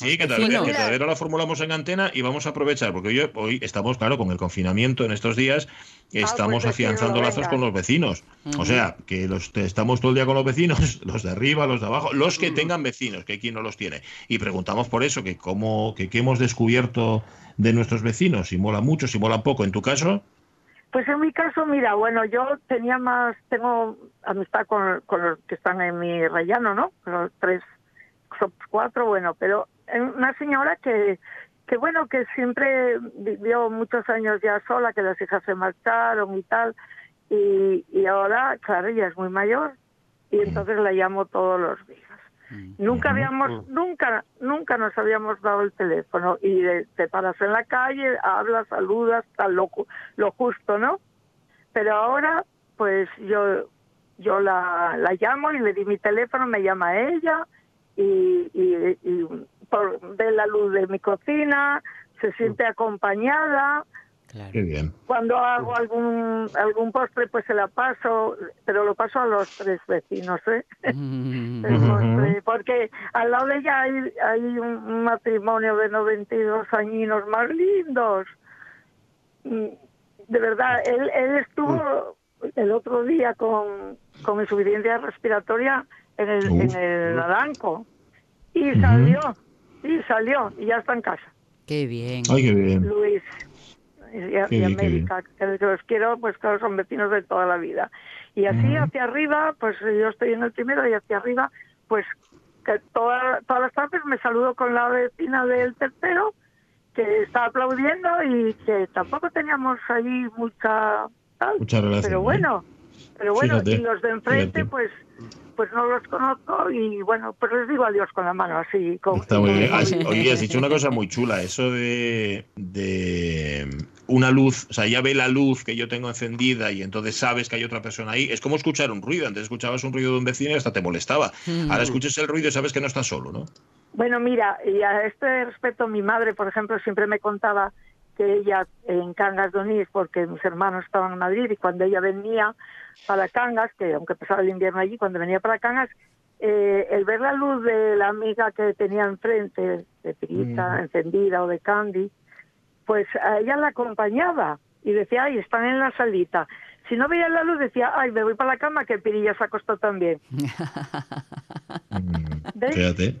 Sí, que todavía, no la formulamos en antena y vamos a aprovechar, porque hoy, hoy estamos, claro, con el confinamiento en estos días, ah, estamos pues afianzando lazos con los vecinos. O sea, que los estamos todo el día con los vecinos, los de arriba, los de abajo, los que tengan vecinos, que quien no los tiene. Y preguntamos por eso, que cómo, que qué hemos descubierto de nuestros vecinos, si mola mucho, si mola poco. En tu caso. Pues en mi caso, mira, bueno, yo tenía más, tengo amistad con, con los que están en mi rellano, ¿no? Los tres, cuatro, bueno, pero una señora que, que bueno, que siempre vivió muchos años ya sola, que las hijas se marcharon y tal, y, y ahora, claro, ella es muy mayor, y entonces la llamo todos los días. Nunca habíamos, nunca, nunca nos habíamos dado el teléfono y te paras en la calle, hablas, saludas, tal lo, lo justo, ¿no? Pero ahora, pues yo, yo la, la llamo y le di mi teléfono, me llama ella y, y, por, ve la luz de mi cocina, se siente acompañada, Qué bien. Cuando hago algún algún postre, pues se la paso, pero lo paso a los tres vecinos, ¿eh? porque al lado de ella hay, hay un matrimonio de 92 añinos más lindos. Mm, de verdad, él, él estuvo el otro día con, con insuficiencia respiratoria en el, en el Adanco y salió, y salió, y ya está en casa. Qué bien. Ay, qué bien. Luis y, América, que los quiero, pues claro, son vecinos de toda la vida. Y así hacia arriba, pues yo estoy en el primero y hacia arriba, pues que toda, todas las tardes me saludo con la vecina del tercero, que está aplaudiendo y que tampoco teníamos ahí mucha... mucha relación. Pero bueno, pero bueno, y los de enfrente, pues pues no los conozco y bueno, pues les digo adiós con la mano así. Con, Está muy bien. oye, has dicho una cosa muy chula, eso de, de una luz, o sea, ya ve la luz que yo tengo encendida y entonces sabes que hay otra persona ahí. Es como escuchar un ruido. Antes escuchabas un ruido de un vecino y hasta te molestaba. Ahora escuchas el ruido y sabes que no estás solo, ¿no? Bueno, mira, y a este respecto, mi madre, por ejemplo, siempre me contaba que ella en Cangas de Onís, porque mis hermanos estaban en Madrid y cuando ella venía para Cangas, que aunque pasaba el invierno allí, cuando venía para Cangas, eh, el ver la luz de la amiga que tenía enfrente, de Pirita encendida o de Candy, pues a ella la acompañaba y decía, ay, están en la salita. Si no veía la luz, decía, ay, me voy para la cama, que Pirilla se acostó también. Mm, fíjate.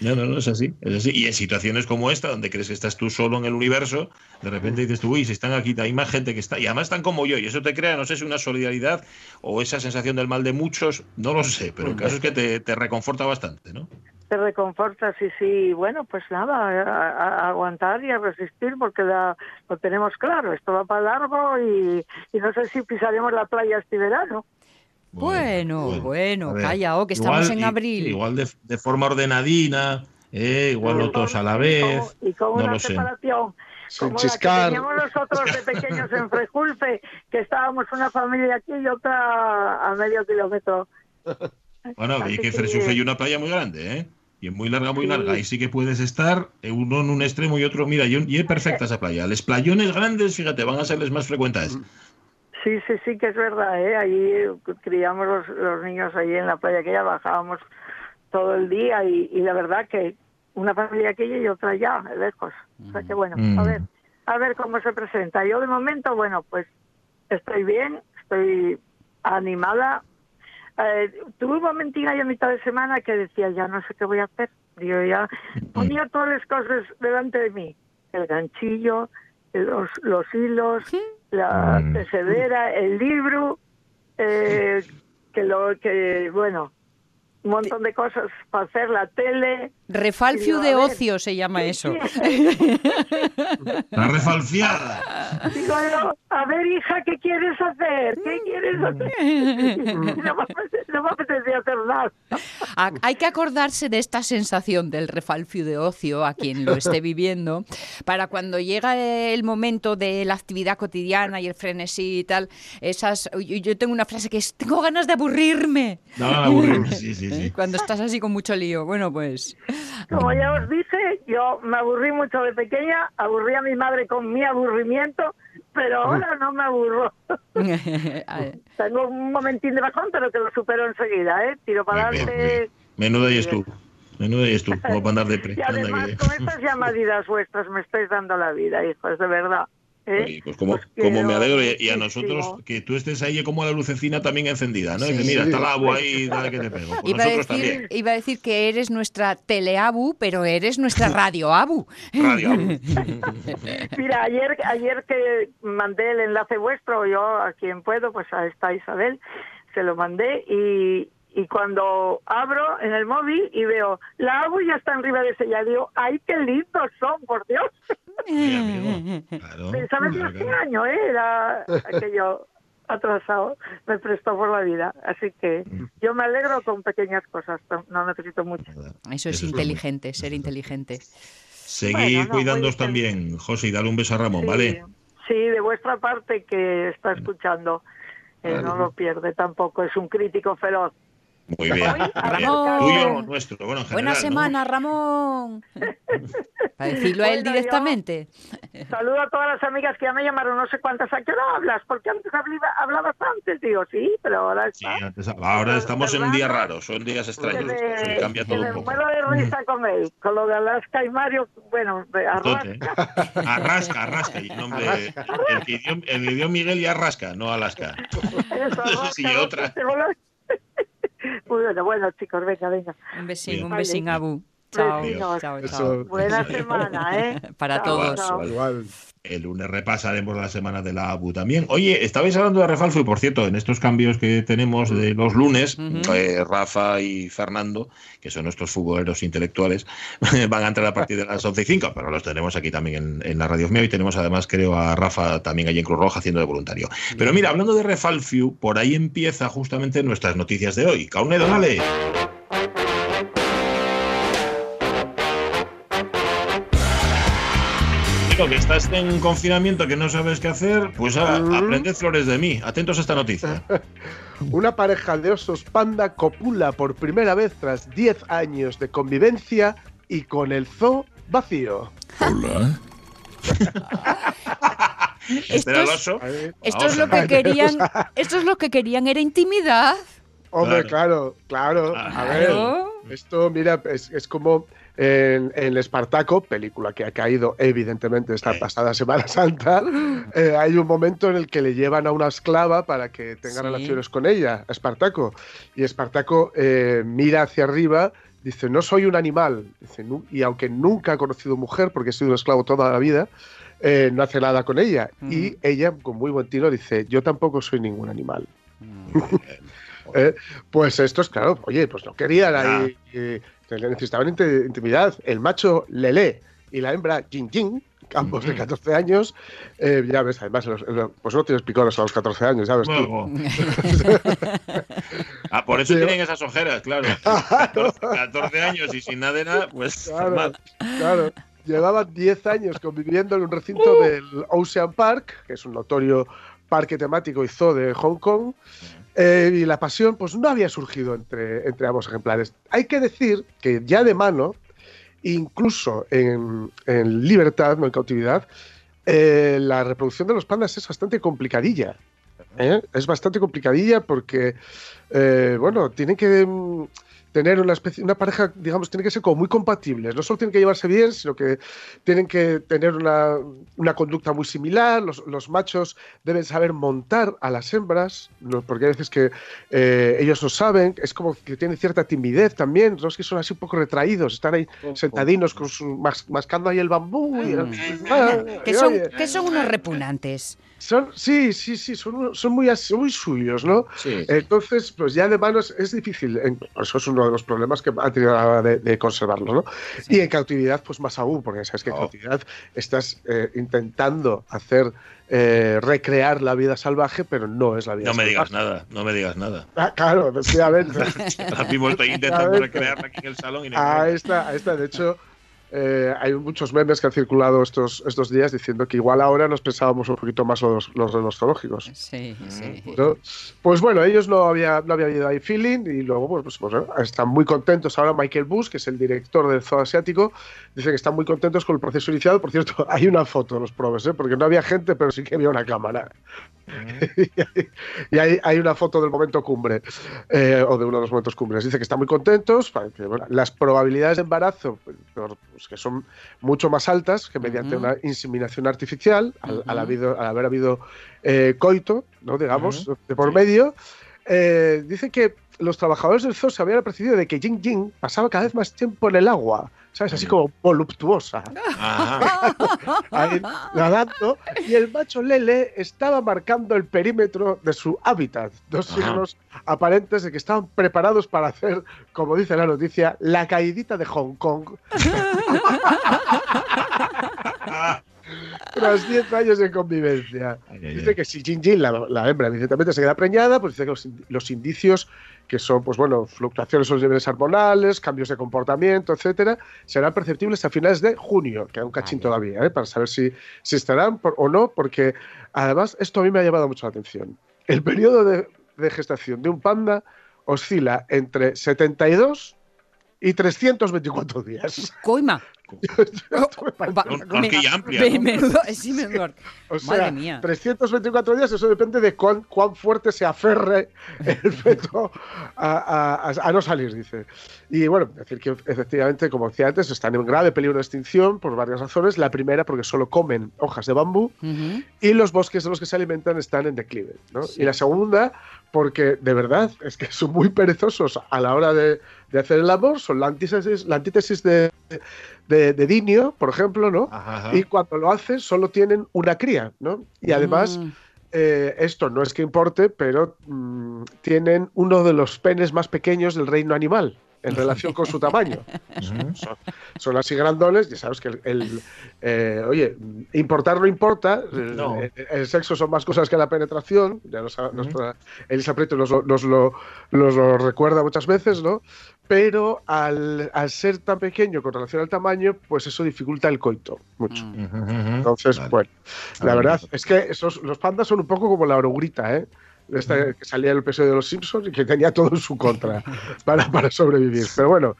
No, no, no, es así, es así. Y en situaciones como esta, donde crees que estás tú solo en el universo, de repente dices tú, uy, si están aquí, hay más gente que está, y además están como yo, y eso te crea, no sé si una solidaridad o esa sensación del mal de muchos, no lo sé, pero el caso es que te, te reconforta bastante, ¿no? Te reconforta, sí, sí. Bueno, pues nada, a, aguantar y a resistir porque lo tenemos claro. Esto va para largo y, y no sé si pisaremos la playa este verano. Bueno, bueno, calla, oh, que estamos en abril. Igual de, forma ordenadina, eh, igual no todos a la vez. Y con, una separación. como la que teníamos nosotros de pequeños en Frejulfe, que estábamos una familia aquí y otra a medio kilómetro. Bueno, y que Frejulfe hay una playa muy grande, ¿eh? Y es muy larga, muy larga. Ahí sí que puedes estar uno en un extremo y otro. Mira, y es perfecta esa playa. Los playones grandes, fíjate, van a ser los más frecuentes. Sí, sí, sí, que es verdad, ¿eh? Allí criamos los, niños allí en la playa que ya bajábamos todo el día y, la verdad que una familia aquella y otra allá, lejos. O sea que bueno, a mm. ver, a ver cómo se presenta. Yo de momento, bueno, pues estoy bien, estoy animada. Eh, tuve un momentín ahí a mitad de semana que decía, ya no sé qué voy a hacer. Digo, ya ponía todas las cosas delante de mí. El ganchillo, los, los hilos, la mm. el libro, eh, que lo que, bueno, un montón de cosas para hacer, la tele. Refalfio de ocio se llama eso. La refalfiada. Digo a ver, hija, ¿qué quieres hacer? ¿Qué quieres hacer? No me, apetece hacer nada. Hay que acordarse de esta sensación del refalfio de ocio a quien lo esté viviendo, para cuando llega el momento de la actividad cotidiana y el frenesí y tal, esas... Yo tengo una frase que es, tengo ganas de aburrirme. No, aburrirme, sí, sí. ¿Eh? Cuando estás así con mucho lío. Bueno, pues. Como ya os dije, yo me aburrí mucho de pequeña, aburrí a mi madre con mi aburrimiento, pero ahora no me aburro. Tengo un momentín de bajón, pero que lo supero enseguida, ¿eh? Tiro para adelante. Menuda y tú. Menuda y tú, como para andar de Y además, con estas llamadidas vuestras me estáis dando la vida, hijos, de verdad. ¿Eh? Pues como, pues como me alegro y, a nosotros que tú estés ahí como la lucecina también encendida, ¿no? mira, está el agua ahí, dale que te pego. Pues iba, a decir, iba a decir que eres nuestra teleabu, pero eres nuestra radio abu. radio mira, ayer, ayer que mandé el enlace vuestro, yo a quien puedo, pues a esta Isabel, se lo mandé y, y cuando abro en el móvil y veo la agua ya está arriba de ese, ya digo, ¡ay, qué lindos son, por Dios! ¿Sabes los qué año eh? era aquello atrasado? Me prestó por la vida. Así que yo me alegro con pequeñas cosas, no necesito mucho. Eso es inteligente, ser inteligente. Seguid cuidándoos también, José, y dale un beso a Ramón, ¿vale? Sí, de vuestra parte que está escuchando. Eh, no lo pierde tampoco, es un crítico feroz. Muy bien. Ramón. Tuyo o nuestro. Bueno, en Buena general, ¿no? semana, Ramón. Para decirlo a él Bueno, directamente. Saludo a todas las amigas que ya me llamaron, no sé cuántas. ¿A qué hora hablas? Porque antes hablaba- hablabas antes. Digo, sí, pero ahora Sí, está. antes- ahora estamos en un día ¿Verdad? raro, son días extraños. me, Se cambia todo me un poco. muero de risa con él, con lo de Alaska y Mario, bueno, Entonces, Arrasca. ¿eh? Arrasca, arrasca. y nombre- el, que dio, el que dio Miguel y Arrasca, no Alaska. Eso, Arrasca, Sí, otra. Muy bueno, bueno, chicos, venga, venga. Un besín, Bien. un besín, Abu. Chao, chao, chao. Buena semana, ¿eh? Para Chao, todos. chao. Igual. El lunes repasaremos la semana de la ABU también. Oye, estabais hablando de Refalfo y por cierto, en estos cambios que tenemos de los lunes, eh, Rafa y Fernando, que son nuestros futboleros intelectuales, van a entrar a partir de las 11 y 5, pero los tenemos aquí también en, en la radio mía y tenemos además, creo, a Rafa también allí en Cruz Roja haciendo de voluntario. Pero mira, hablando de Refalfiu, por ahí empieza justamente nuestras noticias de hoy. Caunedo, dale. Digo que estás en confinamiento, que no sabes qué hacer, pues a- Mm. aprended flores de mí. Atentos a esta noticia. Una pareja de osos panda copula por primera vez tras 10 años de convivencia y con el zoo vacío. Este era el oso. Esto es lo a que querían, esto es lo que querían, era intimidad. Hombre, claro, claro. A ver, esto, mira, es, es como en, en el Espartaco, película que ha caído evidentemente esta pasada Semana Santa, eh, hay un momento en el que le llevan a una esclava para que tenga Sí. relaciones con ella, a Espartaco. Y Espartaco eh, mira hacia arriba, dice, no soy un animal. Dice, "Nu- y aunque nunca ha conocido mujer, porque ha sido un esclavo toda la vida, eh, no hace nada con ella. Y ella, con muy buen tino, dice, yo tampoco soy ningún animal. Eh, pues estos, claro, oye, pues no querían ahí, eh, necesitaban inti- intimidad. El macho Lele y la hembra Jin Jin, ambos de Ujú. 14 años, eh, ya ves, además, los- los- pues no tienes picones a los 14 años, ya ves tú. Ah, por eso Sí. tienen esas ojeras, claro. 14, 14 años y sin nada de nada, pues Claro, mal. claro. Llevaban 10 años conviviendo en un recinto del Ocean Park, que es un notorio parque temático y zoo de Hong Kong, eh, y la pasión pues no había surgido entre, entre ambos ejemplares. Hay que decir que ya de mano, incluso en, en libertad, no en cautividad, eh, la reproducción de los pandas es bastante complicadilla. ¿eh? Es bastante complicadilla porque, bueno, tienen que mm, tener una especie, una pareja, digamos, tiene que ser como muy compatibles. No solo tienen que llevarse bien, sino que tienen que tener una, una conducta muy similar. Los, los machos deben saber montar a las hembras, no- porque hay veces que eh, ellos lo saben. Es como que tienen cierta timidez también. Los que son así un poco retraídos, están ahí sentadinos con su, mas- mascando ahí el bambú. y- Ah, Que son, oye, que son unos repugnantes. Son, sí, sí, sí, son, son muy, muy suyos, ¿no? Sí. Entonces, pues ya de manos es difícil. Eso es uno de los problemas que ha tenido a la hora de, de conservarlos, ¿no? Y en cautividad, pues más aún, porque sabes que en Oh. cautividad estás eh, intentando hacer eh, recrear la vida salvaje, pero no es la vida No me salvaje. digas nada, no me digas nada. Ah, claro, efectivamente. Mismo estoy intentando recrearla aquí en el salón y no Ahí está, ahí está. De hecho, eh, hay muchos memes que han circulado estos, estos días diciendo que igual ahora nos pensábamos un poquito más los, los zoológicos. Sí, sí. ¿no? Pues bueno, ellos no había, no había habido ahí feeling y luego pues, pues, pues, están muy contentos. Ahora Michael Bush, que es el director del zoo asiático, dice que están muy contentos con el proceso iniciado. Por cierto, hay una foto de los probes, ¿eh? porque no había gente, pero sí que había una cámara. y hay, hay una foto del momento cumbre, eh, o de uno de los momentos cumbres. Dice que están muy contentos, para que, bueno, las probabilidades de embarazo, pues, pues, que son mucho más altas que mediante una inseminación artificial, al, al Ujú. habido- al haber habido eh, coito, ¿no? digamos, de por medio. Eh, dice que los trabajadores del zoo se habían apercibido de que Jing Jing pasaba cada vez más tiempo en el agua, ¿sabes? Así como voluptuosa, ahí nadando, y el macho Lele estaba marcando el perímetro de su hábitat. Dos signos aparentes de que estaban preparados para hacer, como dice la noticia, la caidita de Hong Kong. Tras 10 años de convivencia. Dice que si Jin Jin, la, la hembra, evidentemente se queda preñada, pues dice que los, los indicios, que son, pues bueno, fluctuaciones en los niveles hormonales, cambios de comportamiento, etcétera, serán perceptibles a finales de junio, que hay un cachín Vale. todavía, ¿eh? para saber si, si estarán por- o no, porque además esto a mí me ha llamado mucho la atención. El periodo de, de gestación de un panda oscila entre 72 y 324 días. Coima. amplia. o sea, Madre mía. 324 días, eso depende de cuán, cuán fuerte se aferre el feto a, a, no salir, dice. Y bueno, decir que efectivamente, como decía antes, están en grave peligro de extinción por varias razones. La primera, porque solo comen hojas de bambú y los bosques de los que se alimentan están en declive. ¿no? Y la segunda, porque de verdad es que son muy perezosos a la hora de, de hacer el amor, son la antítesis, la antítesis de, de, Dinio, por ejemplo, ¿no? Y cuando lo hacen solo tienen una cría, ¿no? Y además, mm. eh, esto no es que importe, pero mm, tienen uno de los penes más pequeños del reino animal en relación con su tamaño. son, así grandones, ya sabes que el, eh, oye, importar no importa, El, sexo son más cosas que la penetración, ya nos, Elisa Prieto nos, lo, lo, recuerda muchas veces, ¿no? Pero al, ser tan pequeño con relación al tamaño, pues eso dificulta el coito mucho. Mm. Entonces, bueno, la verdad es que esos, los pandas son un poco como la orogrita, ¿eh? Esta que salía el episodio de los Simpsons y que tenía todo en su contra para, para sobrevivir. Pero bueno,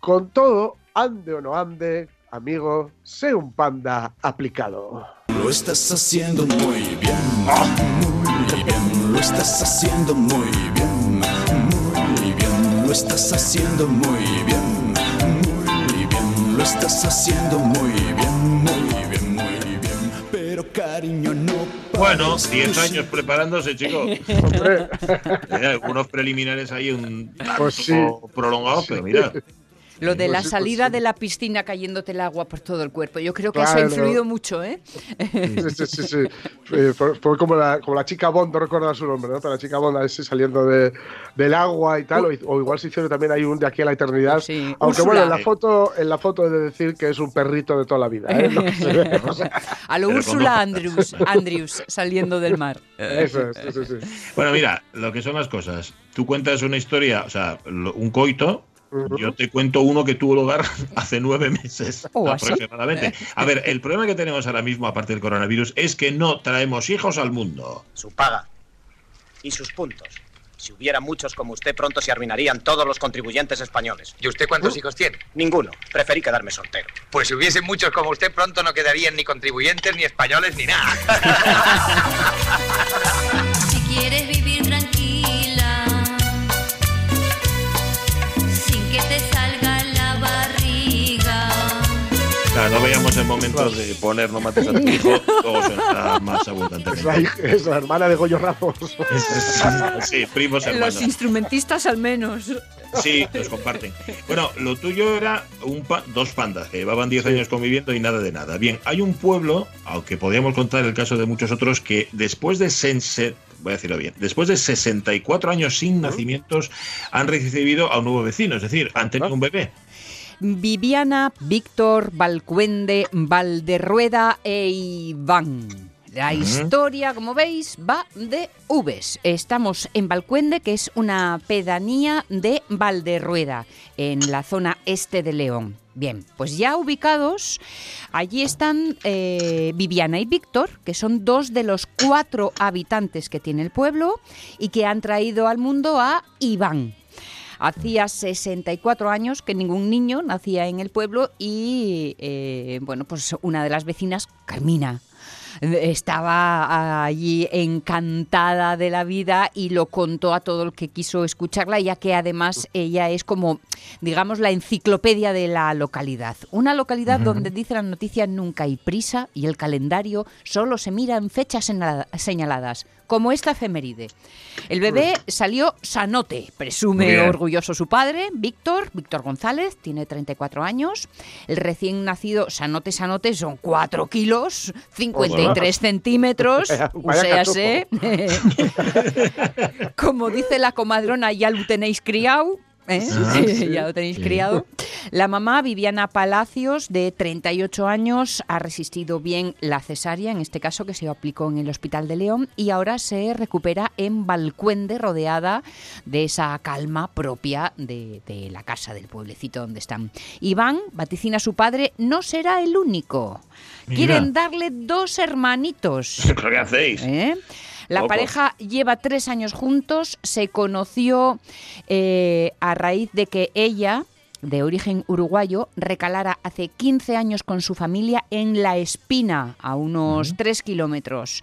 con todo, ande o no ande, amigo, sé un panda aplicado. Lo estás haciendo muy bien, muy bien, lo estás haciendo muy bien, muy bien, lo estás haciendo muy bien, muy bien, lo estás haciendo muy bien, muy bien, muy bien, pero cariño no bueno, 10 años preparándose, chicos. Hay algunos preliminares ahí un pues prolongados, pero mira. Lo de la salida de la piscina cayéndote el agua por todo el cuerpo. Yo creo que eso ha influido mucho, ¿eh? Sí, sí, sí. Fue, como, la, como la chica Bond, no recuerdo su nombre, ¿no? la chica Bond así saliendo de, del agua y tal. O, igual se hicieron también hay un de aquí a la eternidad. Aunque bueno, en la foto, en la foto he de decir que es un perrito de toda la vida. ¿eh? a lo Úrsula Andrews, Andrews saliendo del mar. Eso es, sí, sí. Bueno, mira, lo que son las cosas. Tú cuentas una historia, o sea, un coito yo te cuento uno que tuvo lugar hace nueve meses oh, aproximadamente. A ver, el problema que tenemos ahora mismo, aparte del coronavirus, es que no traemos hijos al mundo. Su paga y sus puntos. Si hubiera muchos como usted, pronto se arruinarían todos los contribuyentes españoles. ¿Y usted cuántos hijos tiene? Ninguno. Preferí quedarme soltero. Pues si hubiesen muchos como usted, pronto no quedarían ni contribuyentes, ni españoles, ni nada. si quieres no veíamos el momento de poner No mates a tu hijo, todo suena más abundantemente. Es la, hermana de Goyo Ramos. sí, primos hermanos. Los instrumentistas al menos. Sí, los comparten. Bueno, lo tuyo era un dos pandas que llevaban 10 años conviviendo y nada de nada. Bien, hay un pueblo, aunque podríamos contar el caso de muchos otros, que después de Sense, voy a decirlo bien, después de 64 años sin nacimientos, han recibido a un nuevo vecino, es decir, han tenido un bebé. Viviana, Víctor, Valcuende, Valderrueda e Iván. La historia, como veis, va de Uves. Estamos en Valcuende, que es una pedanía de Valderrueda, en la zona este de León. Bien, pues ya ubicados, allí están eh, Viviana y Víctor, que son dos de los cuatro habitantes que tiene el pueblo y que han traído al mundo a Iván. Hacía 64 años que ningún niño nacía en el pueblo y, eh, bueno, pues una de las vecinas, Carmina, estaba allí encantada de la vida y lo contó a todo el que quiso escucharla, ya que además ella es como, digamos, la enciclopedia de la localidad. Una localidad donde dice la noticia nunca hay prisa y el calendario solo se mira en fechas señaladas como esta efeméride. El bebé salió sanote, presume orgulloso su padre, Víctor, Víctor González, tiene 34 años. El recién nacido sanote, sanote, son 4 kilos, 53 centímetros, o sea, como dice la comadrona, ya lo tenéis criado, ¿Eh? Ah, ya lo tenéis criado. La mamá, Viviana Palacios, de 38 años, ha resistido bien la cesárea, en este caso que se aplicó en el Hospital de León, y ahora se recupera en Balcuende, rodeada de esa calma propia de, la casa del pueblecito donde están. Iván vaticina a su padre, no será el único. Quieren darle dos hermanitos. ¿Qué hacéis? ¿Eh? La Ojo. pareja lleva tres años juntos, se conoció eh, a raíz de que ella, de origen uruguayo, recalara hace 15 años con su familia en La Espina, a unos 3 kilómetros.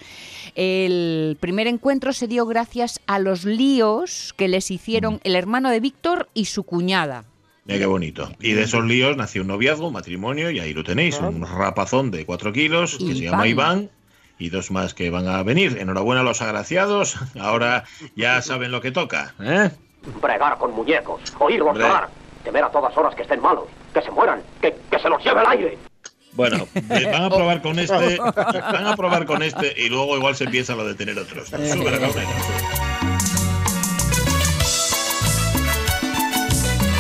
El primer encuentro se dio gracias a los líos que les hicieron el hermano de Víctor y su cuñada. Mira qué bonito. Y de esos líos nació un noviazgo, un matrimonio, y ahí lo tenéis, un rapazón de 4 kilos que se llama Iván. Y dos más que van a venir. Enhorabuena a los agraciados. Ahora ya saben lo que toca. ¿eh? Bregar con muñecos, oírlos llorar, temer a todas horas que estén malos, que se mueran, que, que se los lleve el aire. Bueno, eh, van a probar con este, van a probar con este y luego igual se empieza lo de tener otros. Sube la cámara.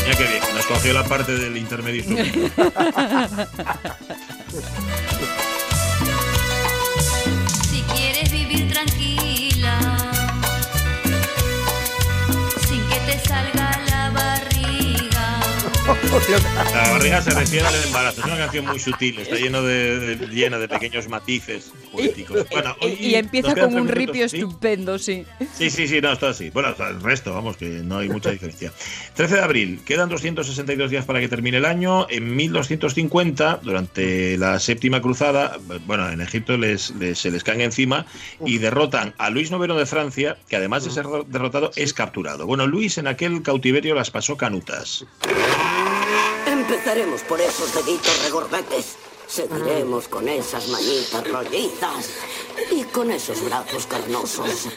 Mira qué bien, nos cogió la parte del intermedio. Si quieres vivir tranquila, La barriga se refiere al embarazo. Es una canción muy sutil, está lleno de, de- llena de pequeños matices poéticos. Bueno, Y, hoy y empieza con un ripio estupendo, sí. Sí, sí, sí, no, está así. Bueno, el resto, vamos, que no hay mucha diferencia. 13 de abril, quedan 262 días para que termine el año. En 1250, durante la séptima cruzada, bueno, en Egipto les, les- se les caen encima y derrotan a Luis IX de Francia, que además de ser derrotado, es capturado. Bueno, Luis en aquel cautiverio las pasó canutas. Empezaremos por esos deditos regordetes. Seguiremos con esas manitas rollizas y con esos brazos carnosos.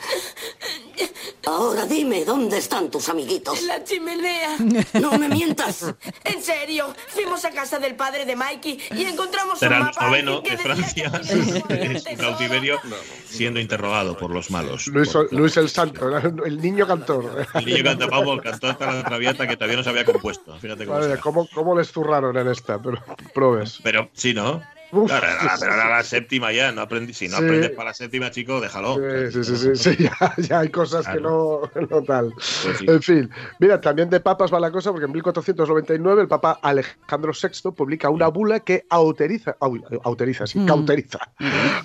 Ahora dime, ¿dónde están tus amiguitos? La chimenea. No me mientas. En serio, fuimos a casa del padre de Mikey y encontramos Será un el mapa noveno de Francia, es un cautiverio, siendo interrogado por los malos. Luis, Luis el Santo, el niño cantor. El niño canta Pablo, cantó hasta la traviata que todavía no se había compuesto. Fíjate cómo. ¿cómo, ¿Cómo les zurraron en esta? Pero probes. Pero sí, ¿no? Claro, era la- pero era la séptima ya, no aprendí. Si no Sí. aprendes para la séptima, chico, déjalo. Sí, sí, sí, sí, sí, ya, ya hay cosas que no, no tal. Pues sí. En fin, mira, también de papas va la cosa, porque en 1499 el Papa Alejandro VI publica una bula que autoriza, au- autoriza, sí, Mm. cauteriza,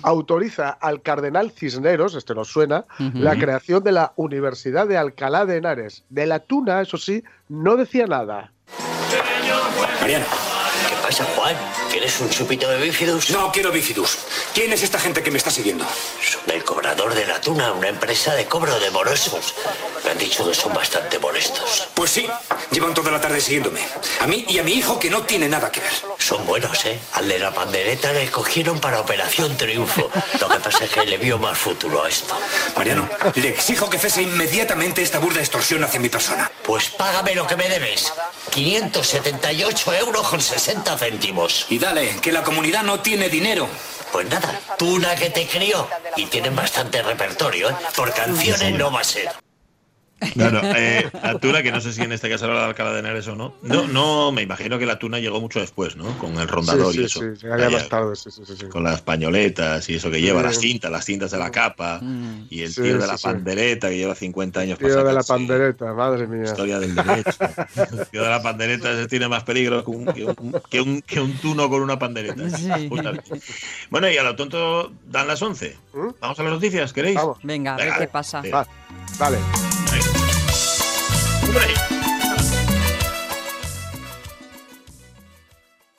autoriza al cardenal Cisneros, este nos suena, la creación de la Universidad de Alcalá de Henares. De la tuna, eso sí, no decía nada. Mariano. ¿Qué pasa, Juan? ¿Quieres un chupito de bífidus? No quiero bífidus. ¿Quién es esta gente que me está siguiendo? Son el cobrador de la tuna, una empresa de cobro de morosos. Me han dicho que son bastante molestos. Pues sí, llevan toda la tarde siguiéndome. A mí y a mi hijo que no tiene nada que ver. Son buenos, ¿eh? Al de la pandereta le cogieron para Operación Triunfo. Lo que pasa es que le vio más futuro a esto. Mariano, le exijo que cese inmediatamente esta burda extorsión hacia mi persona. Pues págame lo que me debes. 578 euros con 60 céntimos. Y dale, que la comunidad no tiene dinero. Pues nada, tuna que te crió. Y tienen bastante repertorio, ¿eh? Por canciones no va a ser. Claro, eh, la tuna, que no sé si en este caso era la de Alcalá de Henares o no. No, no, me imagino que la tuna llegó mucho después, ¿no? Con el rondador sí, y eso. sí, sí, llegaría Vaya, más tarde, sí, sí, sí, sí. Con las pañoletas y eso que lleva, Sí. las cintas, las cintas de la capa. Y el Sí, tío de sí, la sí. pandereta que lleva 50 años Tío de la pandereta, madre mía. Historia del derecho. El tío de la pandereta ese tiene más peligro que un, que un, que un- que un tuno con una pandereta. Sí. Bueno, y a lo tonto dan las 11. Vamos a las noticias, ¿queréis? Venga, a ver qué pasa. sí. Vale. Hombre,